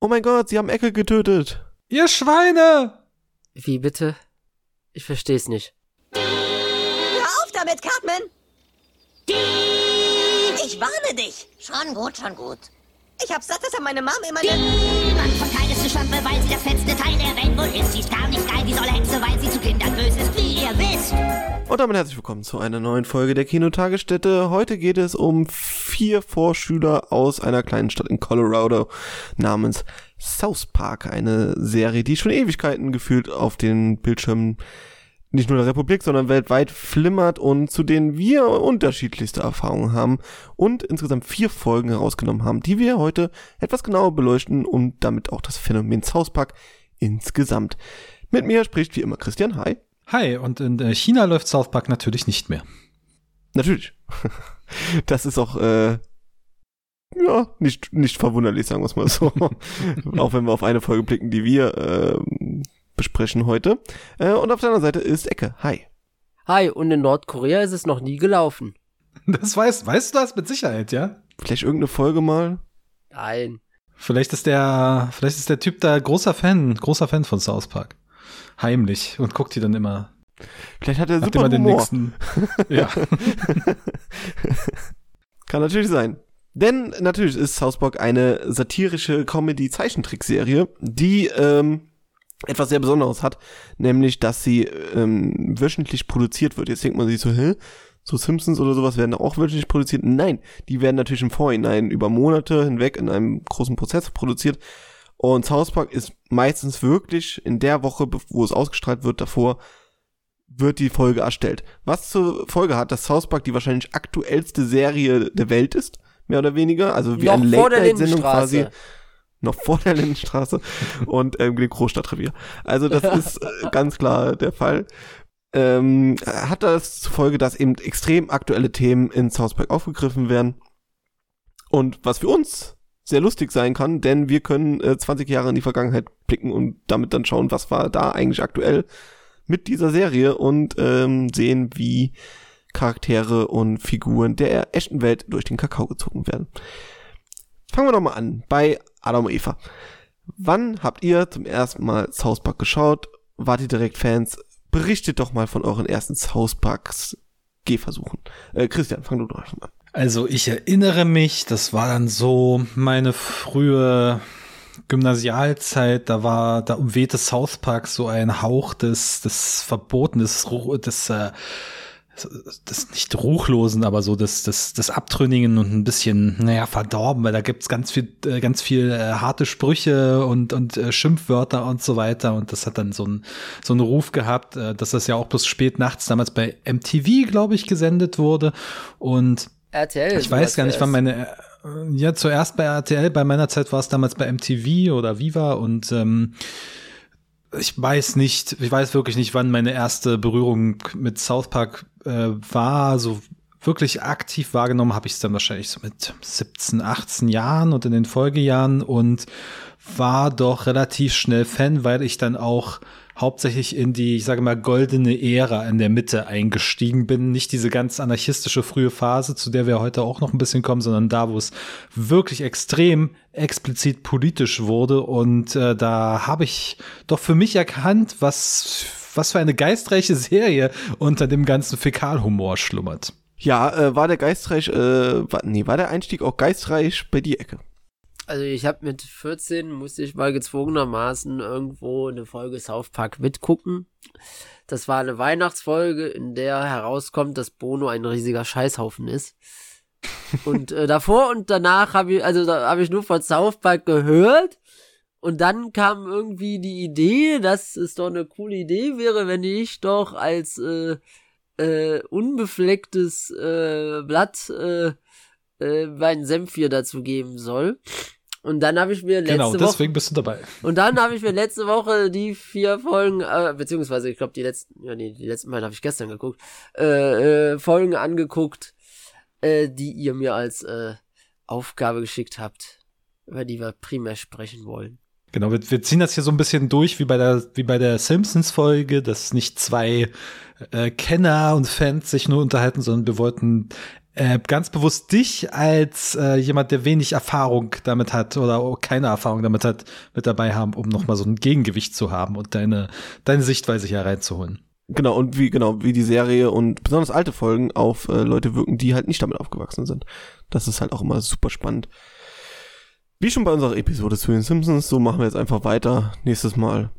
Oh mein Gott, sie haben Ecke getötet. Ihr Schweine! Wie bitte? Ich versteh's nicht. Hör auf damit, Cartman! Ich warne dich! Schon gut, schon gut. Ich hab satt, dass er meine Mom immer... Niemand von Teil ist weil sie das letzte Teil der Welt wohl ist. Sie ist gar nicht geil, die soll Hexe, weil sie zu Kindern böse ist, wie ihr wisst. Und damit herzlich willkommen zu einer neuen Folge der Kinotagesstätte. Heute geht es um vier Vorschüler aus einer kleinen Stadt in Colorado namens South Park. Eine Serie, die schon Ewigkeiten gefühlt auf den Bildschirmen nicht nur der Republik, sondern weltweit flimmert und zu denen wir unterschiedlichste Erfahrungen haben und insgesamt vier Folgen herausgenommen haben, die wir heute etwas genauer beleuchten und damit auch das Phänomen South Park insgesamt. Mit mir spricht wie immer Christian. Hi. Hi, und in äh, China läuft South Park natürlich nicht mehr. Natürlich. Das ist auch äh, ja nicht nicht verwunderlich, sagen wir es mal so. auch wenn wir auf eine Folge blicken, die wir äh, besprechen heute. Äh, und auf der anderen Seite ist Ecke. Hi. Hi, und in Nordkorea ist es noch nie gelaufen. Das weißt, weißt du das mit Sicherheit, ja? Vielleicht irgendeine Folge mal. Nein. Vielleicht ist der, vielleicht ist der Typ da großer Fan, großer Fan von South Park. Heimlich und guckt die dann immer. Vielleicht hat er Hat super immer den Humor. nächsten. Ja. Kann natürlich sein. Denn natürlich ist South Park eine satirische Comedy-Zeichentrickserie, die ähm, etwas sehr Besonderes hat, nämlich, dass sie ähm, wöchentlich produziert wird. Jetzt denkt man sich so, hä? So Simpsons oder sowas werden auch wöchentlich produziert? Nein, die werden natürlich im Vorhinein über Monate hinweg in einem großen Prozess produziert. Und South Park ist meistens wirklich in der Woche, wo es ausgestrahlt wird, davor wird die Folge erstellt. Was zur Folge hat, dass South Park die wahrscheinlich aktuellste Serie der Welt ist, mehr oder weniger. Also wie Noch eine Late-Night-Sendung quasi. Noch vor der Lindenstraße und ähm, dem Großstadtrevier. Also das ist äh, ganz klar der Fall. Ähm, hat das zur Folge, dass eben extrem aktuelle Themen in South Park aufgegriffen werden. Und was für uns sehr lustig sein kann, denn wir können äh, 20 Jahre in die Vergangenheit blicken und damit dann schauen, was war da eigentlich aktuell mit dieser Serie und ähm, sehen, wie Charaktere und Figuren der echten Welt durch den Kakao gezogen werden. Fangen wir doch mal an bei Adam und Eva. Wann habt ihr zum ersten Mal South Park geschaut? Wart ihr direkt Fans? Berichtet doch mal von euren ersten South Parks Gehversuchen. Äh, Christian, fang du doch mal an. Also ich erinnere mich, das war dann so meine frühe Gymnasialzeit, da war, da umwehte South Park so ein Hauch des, des Verboten, des, des, äh, des nicht Ruchlosen, aber so des, des, des Abtrünnigen und ein bisschen, naja, verdorben, weil da gibt's ganz viel, äh, ganz viel äh, harte Sprüche und, und äh, Schimpfwörter und so weiter. Und das hat dann so einen so einen Ruf gehabt, dass das ja auch bis spät nachts damals bei MTV, glaube ich, gesendet wurde. Und RTL. ich weiß gar nicht, wann meine, äh, ja, zuerst bei RTL, bei meiner Zeit war es damals bei MTV oder Viva und ähm, ich weiß nicht, ich weiß wirklich nicht, wann meine erste Berührung mit South Park äh, war. So wirklich aktiv wahrgenommen habe ich es dann wahrscheinlich so mit 17, 18 Jahren und in den Folgejahren und war doch relativ schnell Fan, weil ich dann auch hauptsächlich in die, ich sage mal, goldene Ära in der Mitte eingestiegen bin. Nicht diese ganz anarchistische frühe Phase, zu der wir heute auch noch ein bisschen kommen, sondern da, wo es wirklich extrem explizit politisch wurde. Und äh, da habe ich doch für mich erkannt, was, was für eine geistreiche Serie unter dem ganzen Fäkalhumor schlummert. Ja, äh, war der geistreich, äh, war, nee, war der Einstieg auch geistreich bei die Ecke? Also ich habe mit 14 musste ich mal gezwungenermaßen irgendwo eine Folge South Park mitgucken. Das war eine Weihnachtsfolge, in der herauskommt, dass Bono ein riesiger Scheißhaufen ist. Und äh, davor und danach habe ich, also da habe ich nur von South Park gehört. Und dann kam irgendwie die Idee, dass es doch eine coole Idee wäre, wenn ich doch als äh, äh, unbeflecktes äh, Blatt äh, äh, meinen Senf hier dazu geben soll. Und dann habe ich mir letzte Genau, Woche deswegen bist du dabei. und dann habe ich mir letzte Woche die vier Folgen, äh, beziehungsweise ich glaube die letzten, ja nee, die letzten beiden habe ich gestern geguckt, äh, äh, Folgen angeguckt, äh, die ihr mir als äh, Aufgabe geschickt habt, über die wir primär sprechen wollen. Genau, wir, wir ziehen das hier so ein bisschen durch wie bei der, wie bei der Simpsons-Folge, dass nicht zwei äh, Kenner und Fans sich nur unterhalten, sondern wir wollten äh, ganz bewusst dich als äh, jemand, der wenig Erfahrung damit hat oder auch keine Erfahrung damit hat, mit dabei haben, um nochmal so ein Gegengewicht zu haben und deine, deine Sichtweise hier reinzuholen. Genau, und wie, genau, wie die Serie und besonders alte Folgen auf äh, Leute wirken, die halt nicht damit aufgewachsen sind. Das ist halt auch immer super spannend. Wie schon bei unserer Episode zu den Simpsons, so machen wir jetzt einfach weiter. Nächstes Mal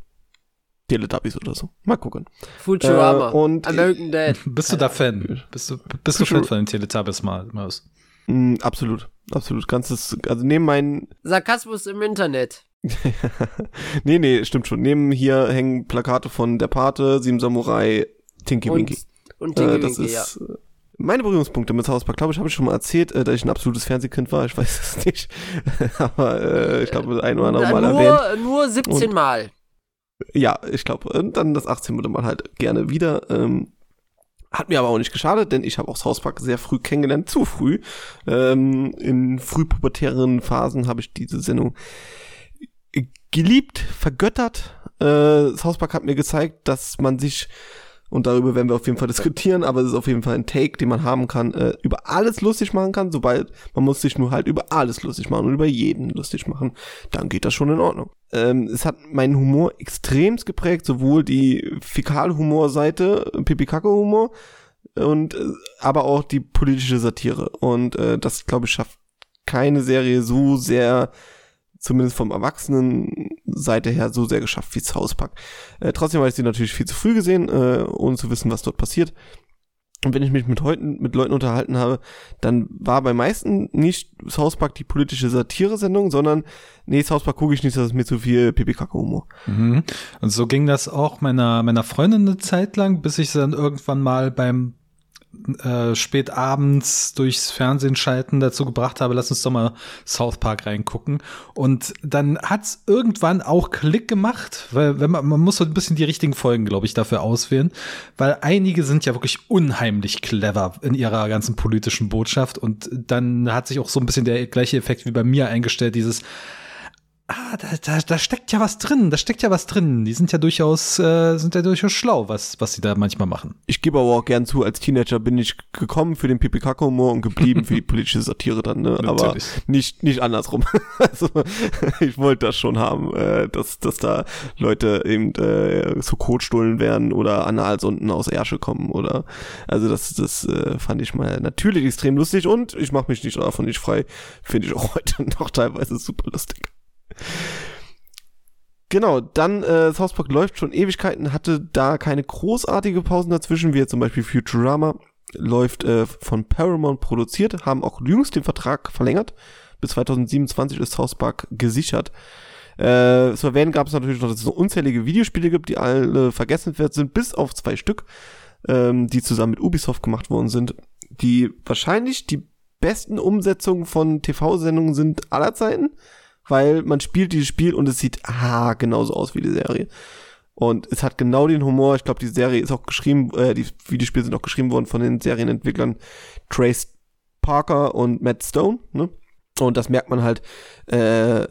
Teletubbies oder so. Mal gucken. Futurama. Äh, und- American Dad. Bist du da Fan? Bist du, bist du Fan von den Teletubbies mal, Maus? Mm, absolut, absolut. Ganzes, also neben meinen, Sarkasmus im Internet. nee, nee, stimmt schon. Neben hier hängen Plakate von Der Pate, Sieben Samurai, Tinky Und, Winky. und Tinky Äh, das Winky, ja. ist äh, meine Berührungspunkte mit South Park. Glaube ich, habe ich schon mal erzählt, äh, dass ich ein absolutes Fernsehkind war. Ich weiß es nicht. Aber äh, ich glaube, ein oder andere Mal erwähnt. nur, nur 17 Und- Mal. Ja, ich glaube. Und dann das 18. Mal halt gerne wieder. Ähm, hat mir aber auch nicht geschadet, denn ich habe auch South sehr früh kennengelernt, zu früh. Ähm, in frühpubertären Phasen habe ich diese Sendung geliebt, vergöttert. Äh, South hat mir gezeigt, dass man sich, und darüber werden wir auf jeden Fall diskutieren, aber es ist auf jeden Fall ein Take, den man haben kann, äh, über alles lustig machen kann, sobald man muss sich nur halt über alles lustig machen und über jeden lustig machen, dann geht das schon in Ordnung. Ähm, es hat meinen Humor extremst geprägt, sowohl die Fäkalhumor-Seite, Pipi-Kacke-Humor, und äh, aber auch die politische Satire. Und äh, das, glaube ich, schafft keine Serie so sehr, zumindest vom Erwachsenen-Seite her, so sehr geschafft wie South. Äh, trotzdem habe ich sie natürlich viel zu früh gesehen, äh, ohne zu wissen, was dort passiert. Und wenn ich mich mit, Leuten, mit Leuten unterhalten habe, dann war bei meisten nicht South die politische Satire-Sendung, sondern nee, South gucke ich nicht, das ist mir zu viel Pipi-Kacke-Humor. Mhm. Und so ging das auch meiner, meiner Freundin eine Zeit lang, bis ich sie dann irgendwann mal beim äh, spät abends durchs Fernsehen schalten dazu gebracht habe, lass uns doch mal South Park reingucken. Und dann hat's irgendwann auch Klick gemacht, weil wenn man, man muss so ein bisschen die richtigen Folgen, glaube ich, dafür auswählen, weil einige sind ja wirklich unheimlich clever in ihrer ganzen politischen Botschaft und dann hat sich auch so ein bisschen der gleiche Effekt wie bei mir eingestellt, dieses Ah, da, da, da steckt ja was drin, da steckt ja was drin. Die sind ja durchaus, äh, sind ja durchaus schlau, was, was sie da manchmal machen. Ich gebe aber auch gern zu, als Teenager bin ich gekommen für den Pipi-Kacke-Humor und geblieben für die politische Satire dann, ne? aber nicht, nicht andersrum. also, ich wollte das schon haben, äh, dass, dass da Leute eben äh, so Kotstullen werden oder Analsonden aus Ärsche kommen oder, also das, das äh, fand ich mal natürlich extrem lustig und ich mache mich nicht davon nicht frei, finde ich auch heute noch teilweise super lustig. Genau, dann äh, South Park läuft schon Ewigkeiten, hatte da keine großartige Pausen dazwischen, wie zum Beispiel Futurama, läuft äh, von Paramount produziert, haben auch jüngst den Vertrag verlängert. Bis 2027 ist South Park gesichert. Äh, zu erwähnen gab es natürlich noch, dass es so unzählige Videospiele gibt, die alle vergessenswert sind, bis auf zwei Stück, ähm, die zusammen mit Ubisoft gemacht worden sind, die wahrscheinlich die besten Umsetzungen von TV-Sendungen sind aller Zeiten weil man spielt dieses Spiel und es sieht ah, genauso aus wie die Serie. Und es hat genau den Humor. Ich glaube, die Serie ist auch geschrieben, äh, die Videospiele sind auch geschrieben worden von den Serienentwicklern Trace Parker und Matt Stone. Ne? Und das merkt man halt. Äh,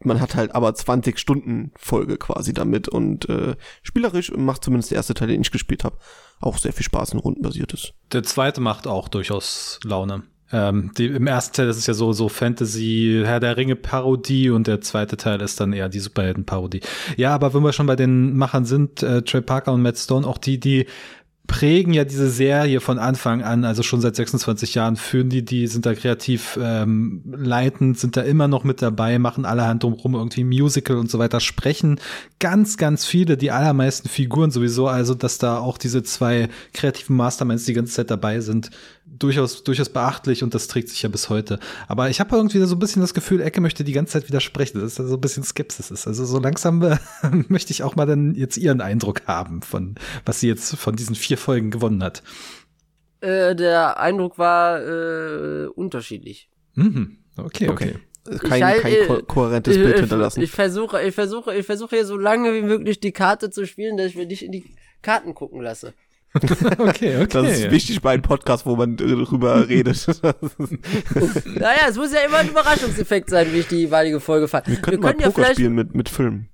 man hat halt aber 20 Stunden Folge quasi damit und äh, spielerisch macht zumindest der erste Teil, den ich gespielt habe, auch sehr viel Spaß und rundenbasiert ist. Der zweite macht auch durchaus Laune. Ähm, die, Im ersten Teil ist es ja so, so Fantasy, Herr der Ringe Parodie und der zweite Teil ist dann eher die Superhelden Parodie. Ja, aber wenn wir schon bei den Machern sind, äh, Trey Parker und Matt Stone, auch die, die prägen ja diese Serie von Anfang an, also schon seit 26 Jahren führen die, die sind da kreativ ähm, leitend, sind da immer noch mit dabei, machen allerhand drumherum irgendwie Musical und so weiter, sprechen ganz, ganz viele, die allermeisten Figuren sowieso, also dass da auch diese zwei kreativen Masterminds die ganze Zeit dabei sind, durchaus, durchaus beachtlich und das trägt sich ja bis heute. Aber ich habe irgendwie so ein bisschen das Gefühl, Ecke möchte die ganze Zeit widersprechen, dass da so ein bisschen Skepsis ist. Also so langsam äh, möchte ich auch mal dann jetzt ihren Eindruck haben von, was sie jetzt von diesen vier Folgen gewonnen hat. Äh, der Eindruck war äh, unterschiedlich. Mhm. Okay, okay. Kein, halt, kein äh, ko kohärentes Bild ich, hinterlassen. Ich versuche, ich versuche, ich versuche hier so lange wie möglich die Karte zu spielen, dass ich mir nicht in die Karten gucken lasse. Okay, okay. Das ist wichtig bei einem Podcast, wo man drüber redet. Naja, es muss ja immer ein Überraschungseffekt sein, wie ich die jeweilige Folge fand. Wir können mal Poker spielen mit, mit Filmen.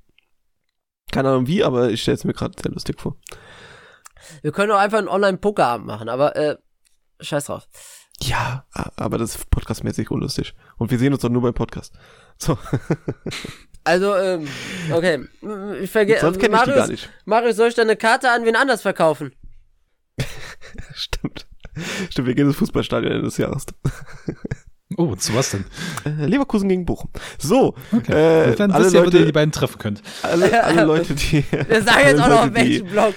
Keine Ahnung wie, aber ich stelle es mir gerade sehr lustig vor. Wir können auch einfach einen Online-Pokerabend machen, aber äh, scheiß drauf. Ja, a- aber das ist podcastmäßig unlustig. Und wir sehen uns doch nur beim Podcast. So, Also, ähm, okay. Ich vergesse. sonst kenne ich die gar nicht. Marius, soll ich deine Karte an wen anders verkaufen? Stimmt. Wir gehen ins Fußballstadion Ende des Jahres. Oh, zu was denn? Äh, Leverkusen gegen Bochum. So, Okay. äh, Dann alle wisst ihr, wo ihr die Leute, beiden treffen könnt. alle, alle Leute, die... Wir sagen jetzt auch noch, Leute, welchen Blog.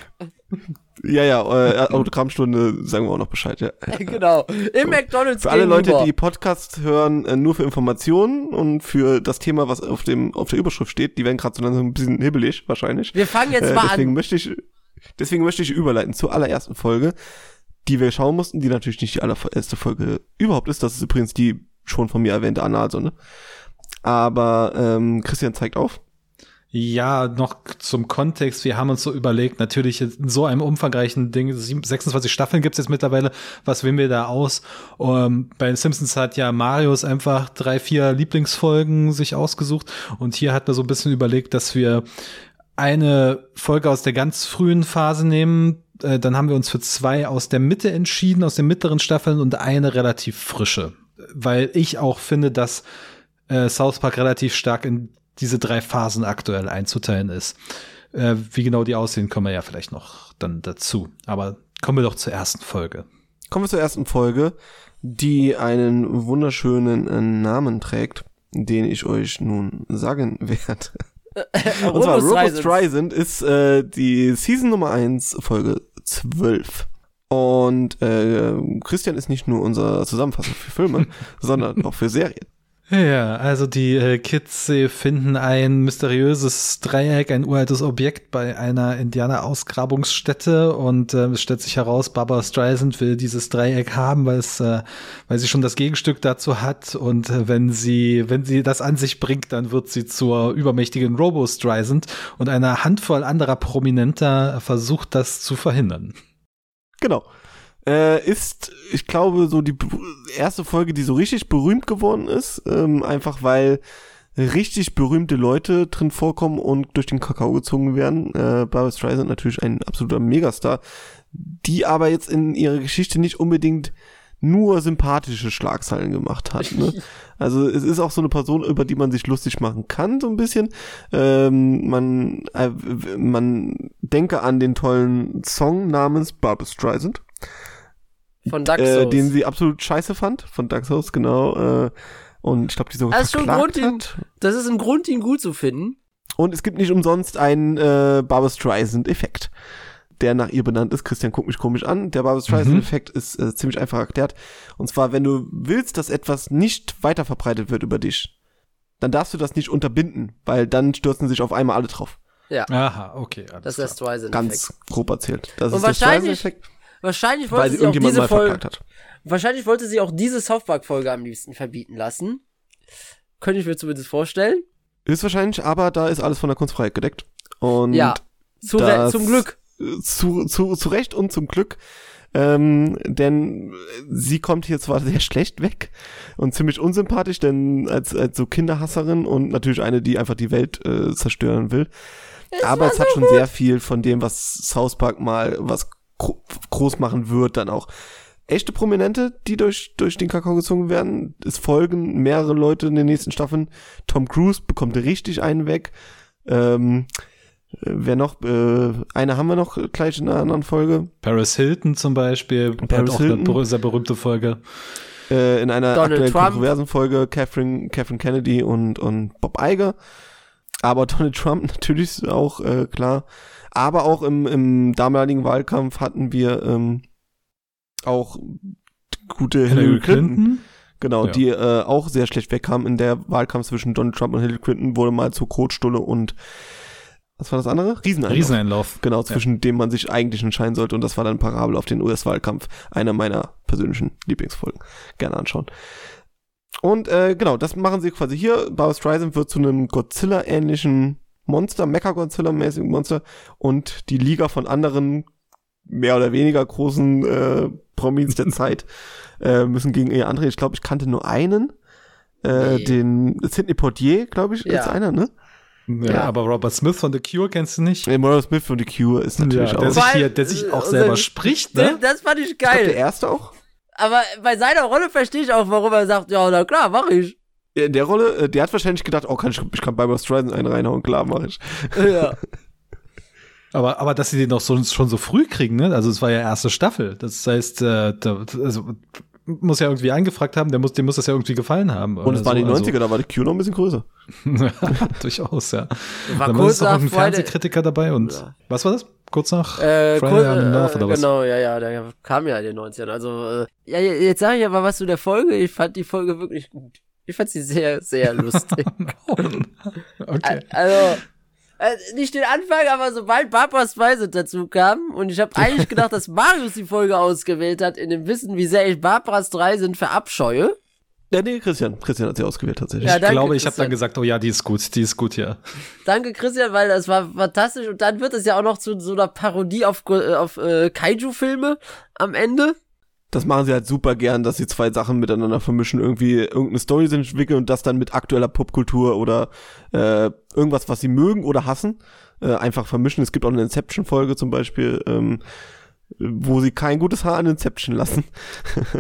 Ja, ja, äh, Autogrammstunde sagen wir auch noch Bescheid, ja. genau. Im McDonalds Für alle Leute, die Podcast hören, äh, nur für Informationen und für das Thema, was auf dem auf der Überschrift steht, die werden gerade so langsam ein bisschen hibbelig wahrscheinlich. Wir fangen jetzt Äh, mal deswegen an. möchte ich deswegen möchte ich überleiten zur allerersten Folge, die wir schauen mussten, die natürlich nicht die allererste Folge überhaupt ist. Das ist übrigens die schon von mir erwähnte Analsonne. Aber ähm, Christian zeigt auf. Ja, noch zum Kontext. Wir haben uns so überlegt, natürlich in so einem umfangreichen Ding, sieben- 26 Staffeln gibt's jetzt mittlerweile. Was wählen wir da aus? Um, bei den Simpsons hat ja Marius einfach drei, vier Lieblingsfolgen sich ausgesucht. Und hier hat man so ein bisschen überlegt, dass wir eine Folge aus der ganz frühen Phase nehmen. Äh, Dann haben wir uns für zwei aus der Mitte entschieden, aus den mittleren Staffeln und eine relativ frische. Weil ich auch finde, dass äh, South Park relativ stark in diese drei Phasen aktuell einzuteilen ist. Äh, wie genau die aussehen, kommen wir ja vielleicht noch dann dazu. Aber kommen wir doch zur ersten Folge. Kommen wir zur ersten Folge, die einen wunderschönen äh, Namen trägt, den ich euch nun sagen werde. Und zwar Streisand. Streisand ist äh, die Season Nummer 1, Folge 12. Und äh, Christian ist nicht nur unser Zusammenfasser für Filme, sondern auch für Serien. Ja, also die äh, Kids finden ein mysteriöses Dreieck, ein uraltes Objekt bei einer Indianer-Ausgrabungsstätte und äh, es stellt sich heraus, Barbara Streisand will dieses Dreieck haben, weil es, äh, weil sie schon das Gegenstück dazu hat und äh, wenn sie, wenn sie das an sich bringt, dann wird sie zur übermächtigen Robo Streisand und eine Handvoll anderer Prominenter versucht das zu verhindern. Genau. Äh, ist, ich glaube, so die erste Folge, die so richtig berühmt geworden ist, ähm, einfach weil richtig berühmte Leute drin vorkommen und durch den Kakao gezogen werden. Äh, Barbara Streisand natürlich ein absoluter Megastar, die aber jetzt in ihrer Geschichte nicht unbedingt nur sympathische Schlagzeilen gemacht hat. Ne? Also es ist auch so eine Person, über die man sich lustig machen kann, so ein bisschen. Ähm, man, äh, man denke an den tollen Song namens Barbara Streisand, Von Dark äh, Souls. den sie absolut scheiße fand, von Dark Souls, genau. Äh, und ich glaube, die sogar Das ist schon ein verklagt Grund, ihn, hat. das ist ein Grund, ihn gut zu finden. Und es gibt nicht umsonst einen äh, Barbara Streisand-Effekt, der nach ihr benannt ist. Christian guckt mich komisch an. Der Barbara Streisand-Effekt ist äh, ziemlich einfach erklärt. Und zwar, wenn du willst, dass etwas nicht weiter verbreitet wird über dich, dann darfst du das nicht unterbinden, weil dann stürzen sich auf einmal alle drauf. Aha, okay. alles Das ist der. Streisand-Effekt. Ganz grob erzählt. Das Und ist der wahrscheinlich Streisand-Effekt, Wahrscheinlich weil wollte sie sie auch irgendjemand diese Folge, wahrscheinlich wollte sie auch diese South Park Folge am liebsten verbieten lassen. Könnte ich mir zumindest vorstellen. Höchstwahrscheinlich, aber da ist alles von der Kunstfreiheit gedeckt. Und ja. Zu das- zum Glück. zu, zu, zu Recht und zum Glück. Ähm, denn sie kommt hier zwar sehr schlecht weg und ziemlich unsympathisch, denn als, als so Kinderhasserin und natürlich eine, die einfach die Welt äh, zerstören will. Aber es hat schon sehr viel von dem, was South Park mal was groß machen wird, dann auch echte Prominente, die durch, durch den Kakao gezogen werden. Es folgen mehrere Leute in den nächsten Staffeln. Tom Cruise bekommt richtig einen weg. Ähm, äh, wer noch? Äh, eine haben wir noch gleich in einer anderen Folge. Paris Hilton zum Beispiel, Paris hat auch Hilton. eine sehr berühmte Folge. Äh, in einer Donald aktuellen Trump. kontroversen Folge Catherine, Catherine Kennedy und, und Bob Iger. Aber Donald Trump natürlich auch, äh, klar. Aber auch im, im damaligen Wahlkampf hatten wir ähm, auch gute Hillary, Clinton. Genau, Ja. die äh, auch sehr schlecht wegkam. In der Wahlkampf zwischen Donald Trump und Hillary Clinton wurde mal zu Kotstulle und was war das andere? Rieseneinlauf. Rieseneinlauf. Genau, zwischen dem man sich eigentlich entscheiden sollte. Und das war dann Parabel auf den US-Wahlkampf. Einer meiner persönlichen Lieblingsfolgen. Gerne anschauen. Und äh, genau, das machen sie quasi hier. Barbara Streisand wird zu einem Godzilla-ähnlichen Monster, Mecha-Godzilla-mäßigen Monster. Und die Liga von anderen, mehr oder weniger großen äh, Promis der Zeit äh, müssen gegen ihr antreten. Ich glaube, ich kannte nur einen. Äh, Nee. Den Sidney Portier, glaube ich, Ja. ist einer, ne? Ja, Ja. aber Robert Smith von The Cure kennst du nicht? Nee, Morris Smith von The Cure ist natürlich ja, auch. der sich, Weil- hier, der sich auch selber äh, spricht, ne? Das fand ich Ich glaub, der geil. erste auch? Aber bei seiner Rolle verstehe ich auch, warum er sagt, ja, na klar, mach ich. In der Rolle, äh, der hat wahrscheinlich gedacht, oh, kann ich, ich kann Barbara Streisand einen reinhauen, klar, mach ich. Ja. Aber, aber dass sie den noch so, schon so früh kriegen, ne? Also es war ja erste Staffel. Das heißt, äh, da, also muss ja irgendwie angefragt haben, der muss, dem muss das ja irgendwie gefallen haben. Und es waren so. die 90er, da war die Q noch ein bisschen größer. Also, Durchaus, ja. War Dann kurz ist auch nach ein Friday- Fernsehkritiker dabei und Ja. was war das? Kurz nach Äh, Friday Love äh, oder was? genau, ja, ja, der kam ja in den 90ern. Also, äh, ja, jetzt sage ich aber was zu der Folge. Ich fand die Folge wirklich gut. Ich fand sie sehr, sehr lustig. okay. Also, äh, nicht den Anfang, aber sobald Barbara Streisand dazu kam und ich habe eigentlich gedacht, dass Marius die Folge ausgewählt hat, in dem Wissen, wie sehr ich Barbara Streisand verabscheue. Ja, nee, Christian. Christian hat sie ausgewählt tatsächlich. Ja, ich danke, glaube, ich habe dann gesagt, oh ja, die ist gut, die ist gut, ja. Danke, Christian, weil das war fantastisch. Und dann wird es ja auch noch zu so einer Parodie auf, äh, auf äh, Kaiju-Filme am Ende. Das machen sie halt super gern, dass sie zwei Sachen miteinander vermischen, irgendwie irgendeine Story entwickeln und das dann mit aktueller Popkultur oder äh, irgendwas, was sie mögen oder hassen, äh, einfach vermischen. Es gibt auch eine Inception-Folge zum Beispiel, ähm, wo sie kein gutes Haar an Inception lassen.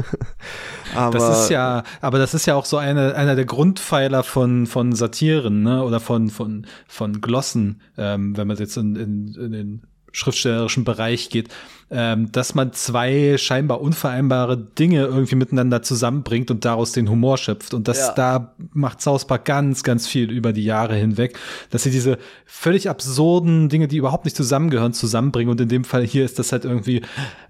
aber Das ist ja, aber das ist ja auch so eine, einer der Grundpfeiler von, von Satiren, ne, oder von, von, von Glossen, ähm, wenn man jetzt in, in, in den schriftstellerischen Bereich geht, ähm, dass man zwei scheinbar unvereinbare Dinge irgendwie miteinander zusammenbringt und daraus den Humor schöpft. Und das Ja. da macht South Park ganz, ganz viel über die Jahre hinweg, dass sie diese völlig absurden Dinge, die überhaupt nicht zusammengehören, zusammenbringen. Und in dem Fall hier ist das halt irgendwie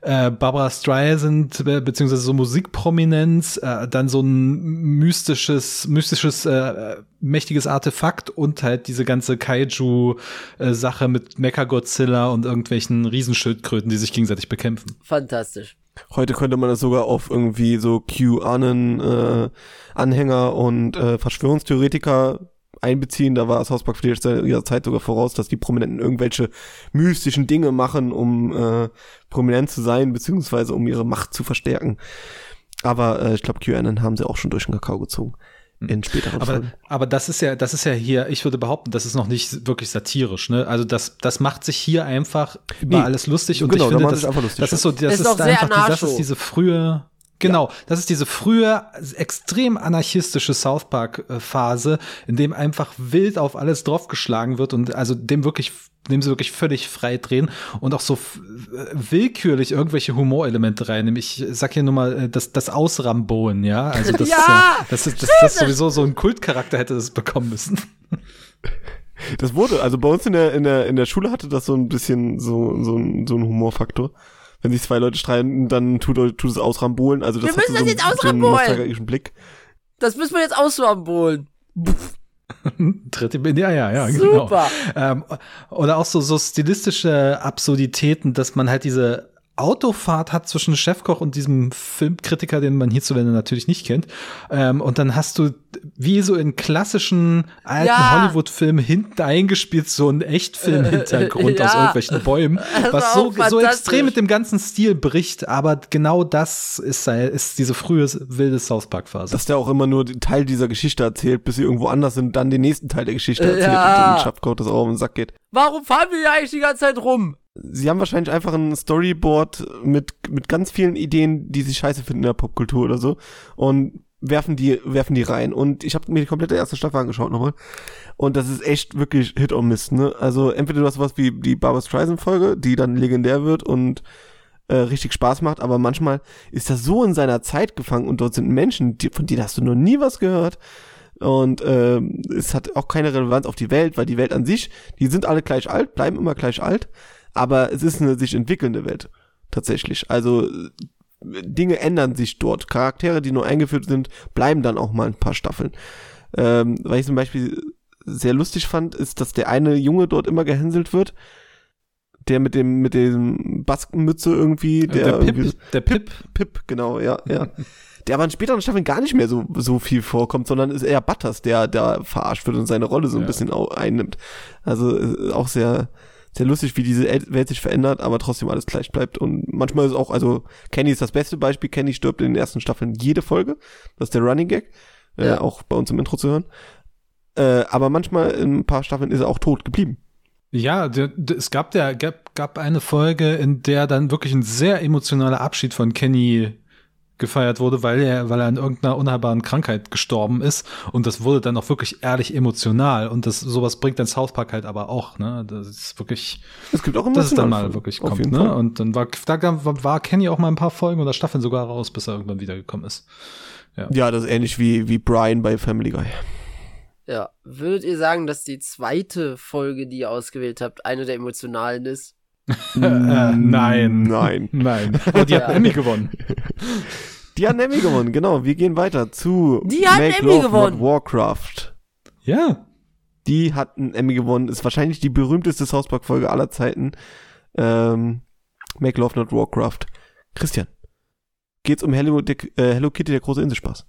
äh, Barbara Streisand, äh, beziehungsweise so Musikprominenz, äh, dann so ein mystisches, mystisches, äh, mächtiges Artefakt und halt diese ganze Kaiju-Sache mit Mechagodzilla und irgendwelchen Riesenschildkröten, die sich gegenseitig bekämpfen. Fantastisch. Heute könnte man das sogar auf irgendwie so QAnon äh, Anhänger und äh, Verschwörungstheoretiker einbeziehen. Da war South Park vielleicht zu ihrer Zeit sogar voraus, dass die Prominenten irgendwelche mystischen Dinge machen, um äh, prominent zu sein, beziehungsweise um ihre Macht zu verstärken. Aber äh, ich glaube, QAnon haben sie auch schon durch den Kakao gezogen. In späteren Aber, Folgen. aber das ist ja, das ist ja hier, ich würde behaupten, das ist noch nicht wirklich satirisch, ne? Also das, das macht sich hier einfach über Nee, alles lustig und genau, ich finde, das, lustig, das ja. ist so, das Ist ist, einfach, die, das ist diese frühe, genau, das ist diese frühe, extrem anarchistische South Park äh, Phase, in dem einfach wild auf alles draufgeschlagen wird und also dem wirklich, dem sie wirklich völlig frei drehen und auch so willkürlich irgendwelche Humorelemente reinnehmen. Ich sag hier nur mal, äh, das, das Ausramboen, ja, also das, Ja! ist ja, das ist, das, das sowieso so ein Kultcharakter hätte das bekommen müssen. Das wurde, also bei uns in der, in der, in der Schule hatte das so ein bisschen so, so, ein, so ein Humorfaktor. Wenn sich zwei Leute streiten, dann tut, tut es ausrambolen. Also das Wir müssen so, das einen- jetzt so einen ausrambolen. Blick. Das müssen wir jetzt ausrambolen. Tritt ihm in die Eier, ja, genau. Super. Ähm, oder auch so, so stilistische Absurditäten, dass man halt diese Autofahrt hat zwischen Chefkoch und diesem Filmkritiker, den man hierzulande natürlich nicht kennt. Ähm, und dann hast du, wie so in klassischen alten Ja. Hollywood-Filmen hinten eingespielt, so ein Echtfilm-Hintergrund aus Ja. irgendwelchen Bäumen, was so, so extrem mit dem ganzen Stil bricht. Aber genau das ist, ist diese frühe wilde South Park-Phase. Dass der auch immer nur den Teil dieser Geschichte erzählt, bis sie irgendwo anders sind, dann den nächsten Teil der Geschichte erzählt Ja. und dann Schafkoch das auch auf den Sack geht. Warum fahren wir hier eigentlich die ganze Zeit rum? Sie haben wahrscheinlich einfach ein Storyboard mit, mit ganz vielen Ideen, die sie scheiße finden in der Popkultur oder so und werfen die, werfen die rein. Und ich habe mir die komplette erste Staffel angeschaut nochmal. Und das ist echt wirklich Hit or Miss, ne? Also entweder du hast was wie die Barbara Streisand-Folge, die dann legendär wird und äh, richtig Spaß macht, aber manchmal ist das so in seiner Zeit gefangen und dort sind Menschen, die, von denen hast du noch nie was gehört. Und ähm, es hat auch keine Relevanz auf die Welt, weil die Welt an sich, die sind alle gleich alt, bleiben immer gleich alt, aber es ist eine sich entwickelnde Welt tatsächlich. Also äh, Dinge ändern sich dort. Charaktere, die nur eingeführt sind, bleiben dann auch mal ein paar Staffeln. Ähm, weil ich zum Beispiel sehr lustig fand, ist, dass der eine Junge dort immer gehänselt wird. Der mit dem, mit dem Baskenmütze irgendwie, der, der irgendwie Pip, der Pip, Pip, genau, ja, ja. Der aber in späteren Staffeln gar nicht mehr so, so viel vorkommt, sondern ist eher Butters, der da verarscht wird und seine Rolle so ein Ja. bisschen einnimmt. Also äh, auch sehr, sehr lustig, wie diese El- Welt sich verändert, aber trotzdem alles gleich bleibt. Und manchmal ist auch, also Kenny ist das beste Beispiel. Kenny stirbt in den ersten Staffeln jede Folge. Das ist der Running Gag. Äh, Ja. auch bei uns im Intro zu hören. Äh, aber manchmal in ein paar Staffeln ist er auch tot geblieben. Ja, der, der, es gab der gab, gab eine Folge, in der dann wirklich ein sehr emotionaler Abschied von Kenny gefeiert wurde, weil er, weil er an irgendeiner unheilbaren Krankheit gestorben ist. Und das wurde dann auch wirklich ehrlich emotional. Und das sowas bringt dann South Park halt aber auch. Ne? Das ist wirklich. Es gibt auch immer dass es dann mal wirklich Auf kommt. jeden Ne? Fall. Und dann war, da war Kenny auch mal ein paar Folgen oder Staffeln sogar raus, bis er irgendwann wiedergekommen ist. Ja, das ist ähnlich wie, wie Brian bei Family Guy. Ja. Würdet ihr sagen, dass die zweite Folge, die ihr ausgewählt habt, eine der emotionalen ist? Äh, nein. Nein. Nein. Aber die hat einen. Emmy gewonnen. Die hat einen Emmy gewonnen, genau. Wir gehen weiter zu Die hat Make Emmy Love gewonnen. Not Warcraft. Ja. Die hat einen Emmy gewonnen, ist wahrscheinlich die berühmteste South Park Folge aller Zeiten. Ähm, Make Love Not Warcraft. Christian, geht's um Hello, der, äh, Hello Kitty, der große Inselspieß?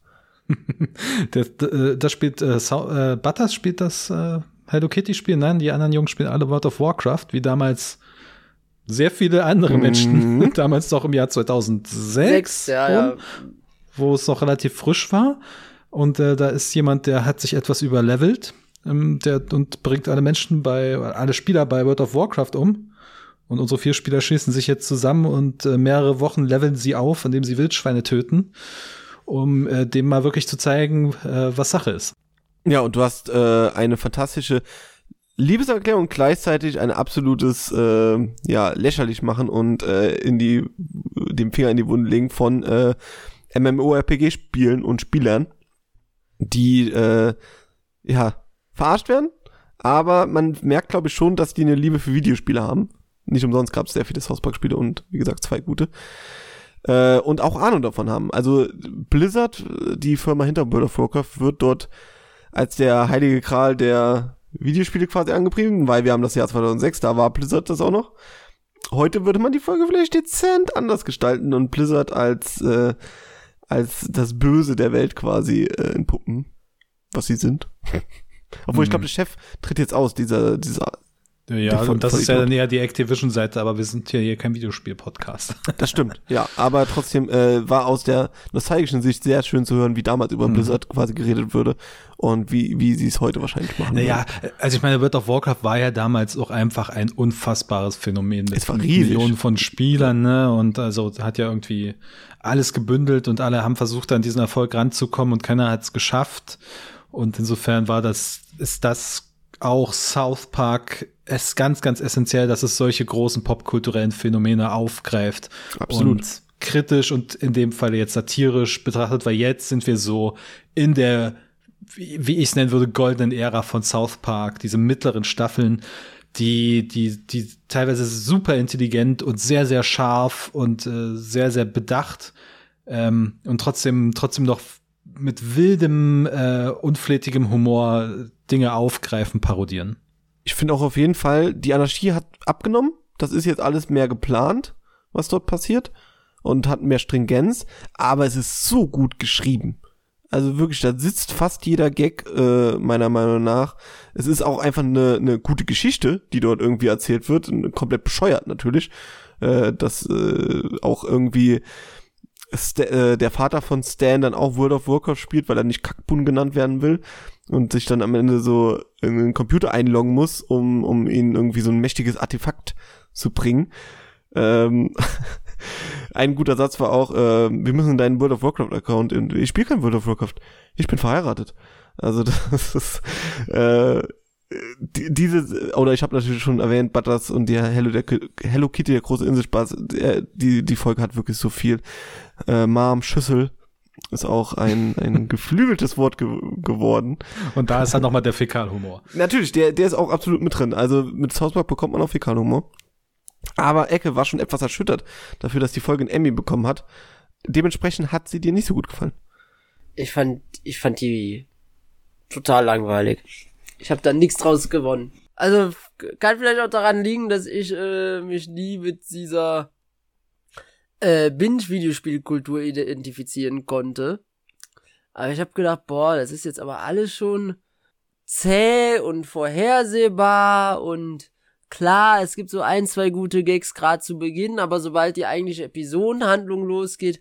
Das, äh, das spielt, äh, Sau- äh, Butters spielt das äh, Hello Kitty Spiel. Nein, die anderen Jungs spielen alle World of Warcraft, wie damals sehr viele andere Mhm. Menschen. damals doch im Jahr 2006. Sechs, ja, ja. rum, Wo es noch relativ frisch war. Und äh, da ist jemand, der hat sich etwas überlevelt. Ähm, der, und bringt alle Menschen bei, alle Spieler bei World of Warcraft um. Und unsere vier Spieler schließen sich jetzt zusammen und äh, mehrere Wochen leveln sie auf, indem sie Wildschweine töten, um äh, dem mal wirklich zu zeigen, äh, was Sache ist. Ja, und du hast äh, eine fantastische Liebeserklärung gleichzeitig ein absolutes äh, ja lächerlich machen und äh, in die dem Finger in die Wunde legen von äh, MMORPG Spielen und Spielern, die äh, ja verarscht werden, aber man merkt glaube ich schon, dass die eine Liebe für Videospiele haben. Nicht umsonst gab es sehr viele South Park Spiele und wie gesagt zwei gute. Äh, und auch Ahnung davon haben. Also Blizzard, die Firma hinter World of Warcraft, wird dort als der heilige Kral der Videospiele quasi angepriesen, weil wir haben das Jahr 2006, da war Blizzard das auch noch. Heute würde man die Folge vielleicht dezent anders gestalten und Blizzard als äh, als das Böse der Welt quasi äh, entpuppen, was sie sind. Obwohl ich glaube, der Chef tritt jetzt aus, dieser dieser Ja, und das ist ja dann eher die Activision-Seite, aber wir sind ja hier kein Videospiel-Podcast. Das stimmt, ja. Aber trotzdem äh, war aus der nostalgischen Sicht sehr schön zu hören, wie damals über Mhm. Blizzard quasi geredet würde und wie, wie sie es heute wahrscheinlich machen. Naja, also ich meine, World of Warcraft war ja damals auch einfach ein unfassbares Phänomen mit Es war riesig. Millionen von Spielern, ne? Und also hat ja irgendwie alles gebündelt und alle haben versucht, an diesen Erfolg ranzukommen und keiner hat es geschafft. Und insofern war das, ist das auch South Park es ganz, ganz essentiell, dass es solche großen popkulturellen Phänomene aufgreift. Absolut. Und kritisch und in dem Fall jetzt satirisch betrachtet, weil jetzt sind wir so in der, wie, wie ich es nennen würde, goldenen Ära von South Park, diese mittleren Staffeln, die, die, die teilweise super intelligent und sehr, sehr scharf und äh, sehr, sehr bedacht ähm, und trotzdem, trotzdem noch mit wildem, äh, unflätigem Humor Dinge aufgreifen, parodieren. Ich finde auch auf jeden Fall, die Anarchie hat abgenommen. Das ist jetzt alles mehr geplant, was dort passiert. Und hat mehr Stringenz. Aber es ist so gut geschrieben. Also wirklich, da sitzt fast jeder Gag, äh, meiner Meinung nach. Es ist auch einfach eine, eine gute Geschichte, die dort irgendwie erzählt wird. Komplett bescheuert natürlich. Äh, dass äh, auch irgendwie Sta äh, der Vater von Stan dann auch World of Warcraft spielt, weil er nicht Kackbun genannt werden will und sich dann am Ende so in den Computer einloggen muss, um, um ihnen irgendwie so ein mächtiges Artefakt zu bringen. Ähm, ein guter Satz war auch, äh, wir müssen deinen World of Warcraft Account, in, ich spiele kein World of Warcraft, ich bin verheiratet. Also das ist äh, die, diese, oder ich habe natürlich schon erwähnt, Butters und der Hello, der, Hello Kitty, der große Inselspaß, der, die, die Folge hat wirklich so viel. Äh, Mom, Schüssel ist auch ein, ein geflügeltes Wort ge geworden. Und da ist dann nochmal der Fäkalhumor. Natürlich, der, der ist auch absolut mit drin. Also mit South Park bekommt man auch Fäkalhumor. Aber Ecke war schon etwas erschüttert dafür, dass die Folge einen Emmy bekommen hat. Dementsprechend hat sie dir nicht so gut gefallen. Ich fand, ich fand die total langweilig. Ich habe da nichts draus gewonnen. Also kann vielleicht auch daran liegen, dass ich äh, mich nie mit dieser äh, Binge-Videospielkultur identifizieren konnte. Aber ich habe gedacht, boah, das ist jetzt aber alles schon zäh und vorhersehbar und klar, es gibt so ein, zwei gute Gags gerade zu Beginn, aber sobald die eigentliche Episodenhandlung losgeht,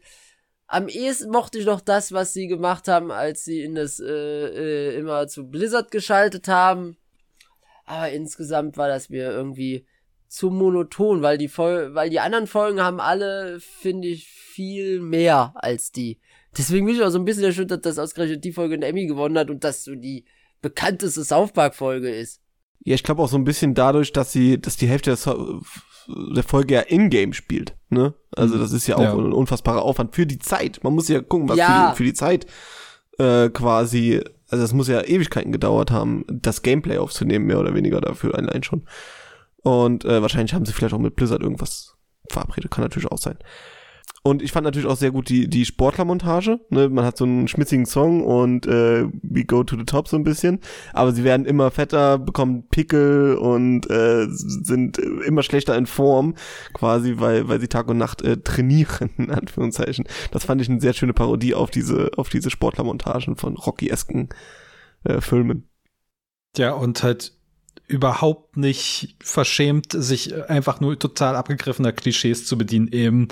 am ehesten mochte ich noch das, was sie gemacht haben, als sie in das äh, äh, immer zu Blizzard geschaltet haben. Aber insgesamt war das mir irgendwie zu monoton, weil die Fol weil die anderen Folgen haben alle, finde ich, viel mehr als die. Deswegen bin ich auch so ein bisschen erschüttert, dass ausgerechnet die Folge einen Emmy gewonnen hat und das so die bekannteste South Park Folge ist. Ja, ich glaube auch so ein bisschen dadurch, dass sie, dass die Hälfte der, so der Folge ja in-game spielt, ne? Also das ist ja auch Ja. ein unfassbarer Aufwand für die Zeit. Man muss ja gucken, was Ja. für, die, für die Zeit äh, quasi, also das muss ja Ewigkeiten gedauert haben, das Gameplay aufzunehmen, mehr oder weniger dafür allein schon. Und äh, wahrscheinlich haben sie vielleicht auch mit Blizzard irgendwas verabredet, kann natürlich auch sein. Und ich fand natürlich auch sehr gut die, die Sportlermontage. Ne? Man hat so einen schmitzigen Song und äh, We Go to the Top so ein bisschen. Aber sie werden immer fetter, bekommen Pickel und äh, sind immer schlechter in Form, quasi, weil, weil sie Tag und Nacht äh, trainieren, in Anführungszeichen. Das fand ich eine sehr schöne Parodie auf diese, auf diese Sportlermontagen von Rocky-esken äh, Filmen. Ja, und halt überhaupt nicht verschämt, sich einfach nur total abgegriffener Klischees zu bedienen. Eben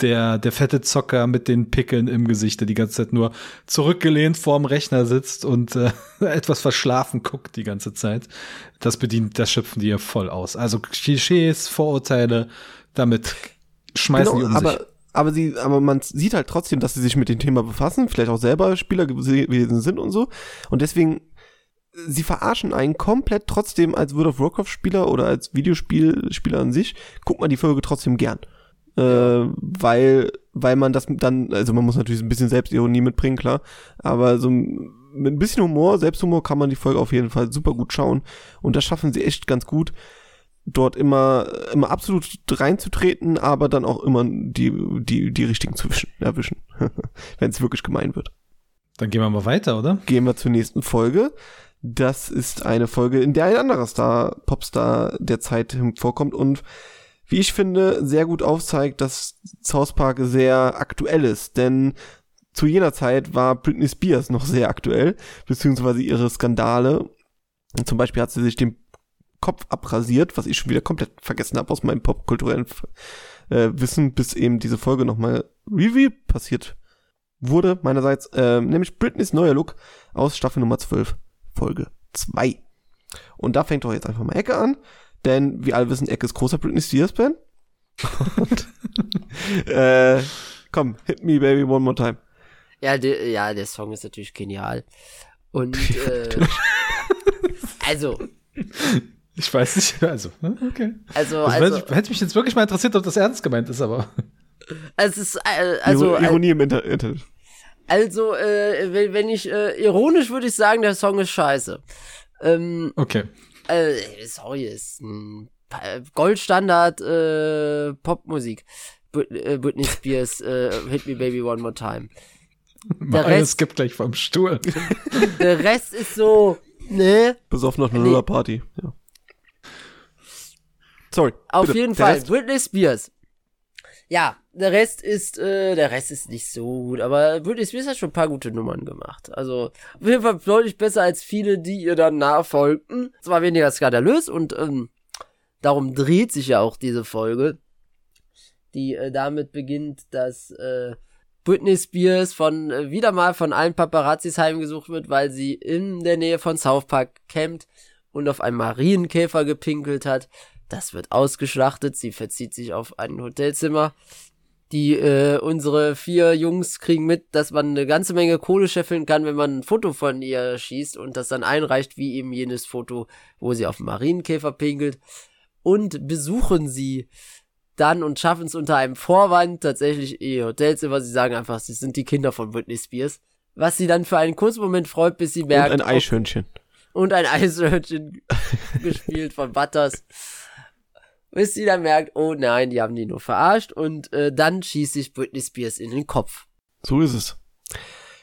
der, der fette Zocker mit den Pickeln im Gesicht, der die ganze Zeit nur zurückgelehnt vorm Rechner sitzt und äh, etwas verschlafen guckt die ganze Zeit. Das bedient, das schöpfen die ja voll aus. Also Klischees, Vorurteile, damit schmeißen die um sich. Genau, aber, aber sie, aber man sieht halt trotzdem, dass sie sich mit dem Thema befassen, vielleicht auch selber Spieler gewesen sind und so. Und deswegen, sie verarschen einen komplett trotzdem als World of Warcraft Spieler oder als Videospielspieler an sich, guckt man die Folge trotzdem gern. Äh, weil, weil man das dann, also man muss natürlich ein bisschen Selbstironie mitbringen, klar, aber so mit ein bisschen Humor, Selbsthumor kann man die Folge auf jeden Fall super gut schauen. Und das schaffen sie echt ganz gut dort immer, immer absolut reinzutreten, aber dann auch immer die, die, die richtigen zu wischen, erwischen, wenn es wirklich gemein wird. Dann gehen wir mal weiter, oder? Gehen wir zur nächsten Folge. Das ist eine Folge, in der ein anderer Star, Popstar der Zeit vorkommt und wie ich finde, sehr gut aufzeigt, dass South Park sehr aktuell ist, denn zu jener Zeit war Britney Spears noch sehr aktuell, beziehungsweise ihre Skandale. Und zum Beispiel hat sie sich den Kopf abrasiert, was ich schon wieder komplett vergessen habe aus meinem popkulturellen äh, Wissen, bis eben diese Folge nochmal Review passiert wurde, meinerseits, äh, nämlich Britneys neuer Look aus Staffel Nummer 12, Folge 2. Und da fängt doch jetzt einfach mal Ecke an, denn wir alle wissen, Ecke ist großer Britney Spears-Fan. Und, äh, komm, hit me baby one more time. Ja, der, ja, der Song ist natürlich genial. Und äh, also, Ich weiß nicht, also, ne? okay. also, Das also, hätte, hätte mich jetzt wirklich mal interessiert, ob das ernst gemeint ist, aber. es ist äh, also, Iro- Ironie im Inter Internet. Also, äh, wenn, wenn ich äh, ironisch würde ich sagen, der Song ist scheiße. Ähm, Okay. äh, sorry, ist ein Goldstandard äh, Popmusik. Äh, Britney Spears, äh, Hit Me Baby One More Time. Der Rest- gibt gleich vom Stuhl. Der Rest ist so, ne? Besoffen auf einer Nee. Lula-Party. Ja. Sorry. Auf bitte. jeden Der Fall, Rest? Britney Spears. Ja, der Rest ist, äh, der Rest ist nicht so gut, aber Britney Spears hat schon ein paar gute Nummern gemacht. Also, auf jeden Fall deutlich besser als viele, die ihr dann nachfolgten. Es war weniger skandalös und, ähm, darum dreht sich ja auch diese Folge, die äh, damit beginnt, dass, äh, Britney Spears von, äh, wieder mal von allen Paparazzis heimgesucht wird, weil sie in der Nähe von South Park campt und auf einen Marienkäfer gepinkelt hat. Das wird ausgeschlachtet. Sie verzieht sich auf ein Hotelzimmer. Die, äh, unsere vier Jungs kriegen mit, dass man eine ganze Menge Kohle scheffeln kann, wenn man ein Foto von ihr schießt und das dann einreicht, wie eben jenes Foto, wo sie auf den Marienkäfer pinkelt. Und besuchen sie dann und schaffen es unter einem Vorwand tatsächlich ihr Hotelzimmer. Sie sagen einfach, sie sind die Kinder von Britney Spears. Was sie dann für einen kurzen Moment freut, bis sie Und merkt, ein ob- Eichhörnchen. und ein Eishörnchen gespielt von Butters. Bis sie dann merkt, oh nein, die haben die nur verarscht und äh, dann schießt sich Britney Spears in den Kopf. So ist es.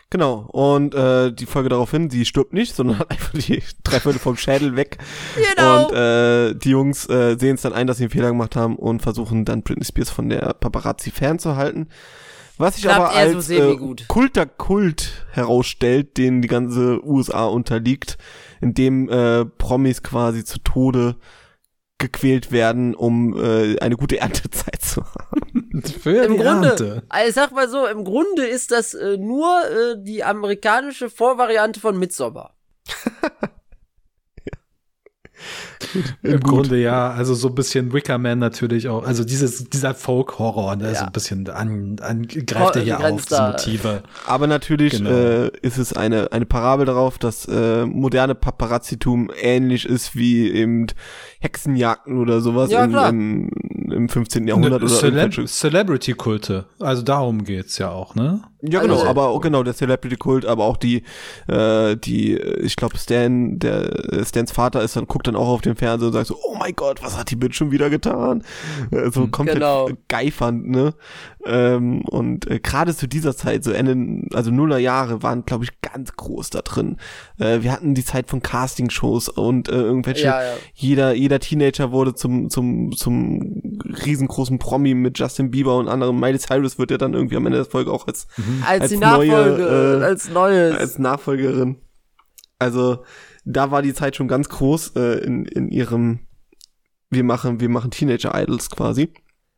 Genau. Und äh, die Folge daraufhin, sie stirbt nicht, sondern hat einfach die drei Viertel vom Schädel weg. Genau. Und äh, die Jungs äh, sehen es dann ein, dass sie einen Fehler gemacht haben und versuchen dann Britney Spears von der Paparazzi fernzuhalten. Was sich aber eher so als äh, kulter Kult herausstellt, den die ganze USA unterliegt, in dem äh, Promis quasi zu Tode gequält werden, um äh, eine gute Erntezeit zu haben. Für Im die Grunde, Ernte. also ich sag mal so, im Grunde ist das äh, nur äh, die amerikanische Vorvariante von Midsommar. Im Grunde ja, also so ein bisschen Wickerman natürlich auch. Also dieses, dieser Folk-Horror, ne, Ja. so ein bisschen an, an greift er hier auf, diese Motive. Aber natürlich Genau. äh, ist es eine, eine Parabel darauf, dass äh, moderne Paparazzitum ähnlich ist wie eben Hexenjagden oder sowas Ja, im, im, im 15. Jahrhundert oder Celeb Celebrity-Kulte. Also darum geht's ja auch, ne? Ja, genau, Also- aber auch genau der Celebrity Kult, aber auch die, äh, die, ich glaube Stan, der äh, Stans Vater ist dann guckt dann auch auf den Fernseher und sagt so, oh mein Gott, was hat die Bitch schon wieder getan? Äh, so komplett Genau. geifernd, ne? Ähm, und äh, gerade zu dieser Zeit, so Ende, also Nuller Jahre, waren glaube ich ganz groß da drin. Äh, wir hatten die Zeit von Castingshows und äh, irgendwelche Ja, ja. jeder, jeder Teenager wurde zum, zum, zum riesengroßen Promi mit Justin Bieber und anderen. Miley Cyrus wird ja dann irgendwie am Ende der Folge auch als, Als, als die neue, Nachfolge, äh, als neues. als Nachfolgerin. Also, da war die Zeit schon ganz groß äh, in, in ihrem, wir machen, wir machen Teenager-Idols quasi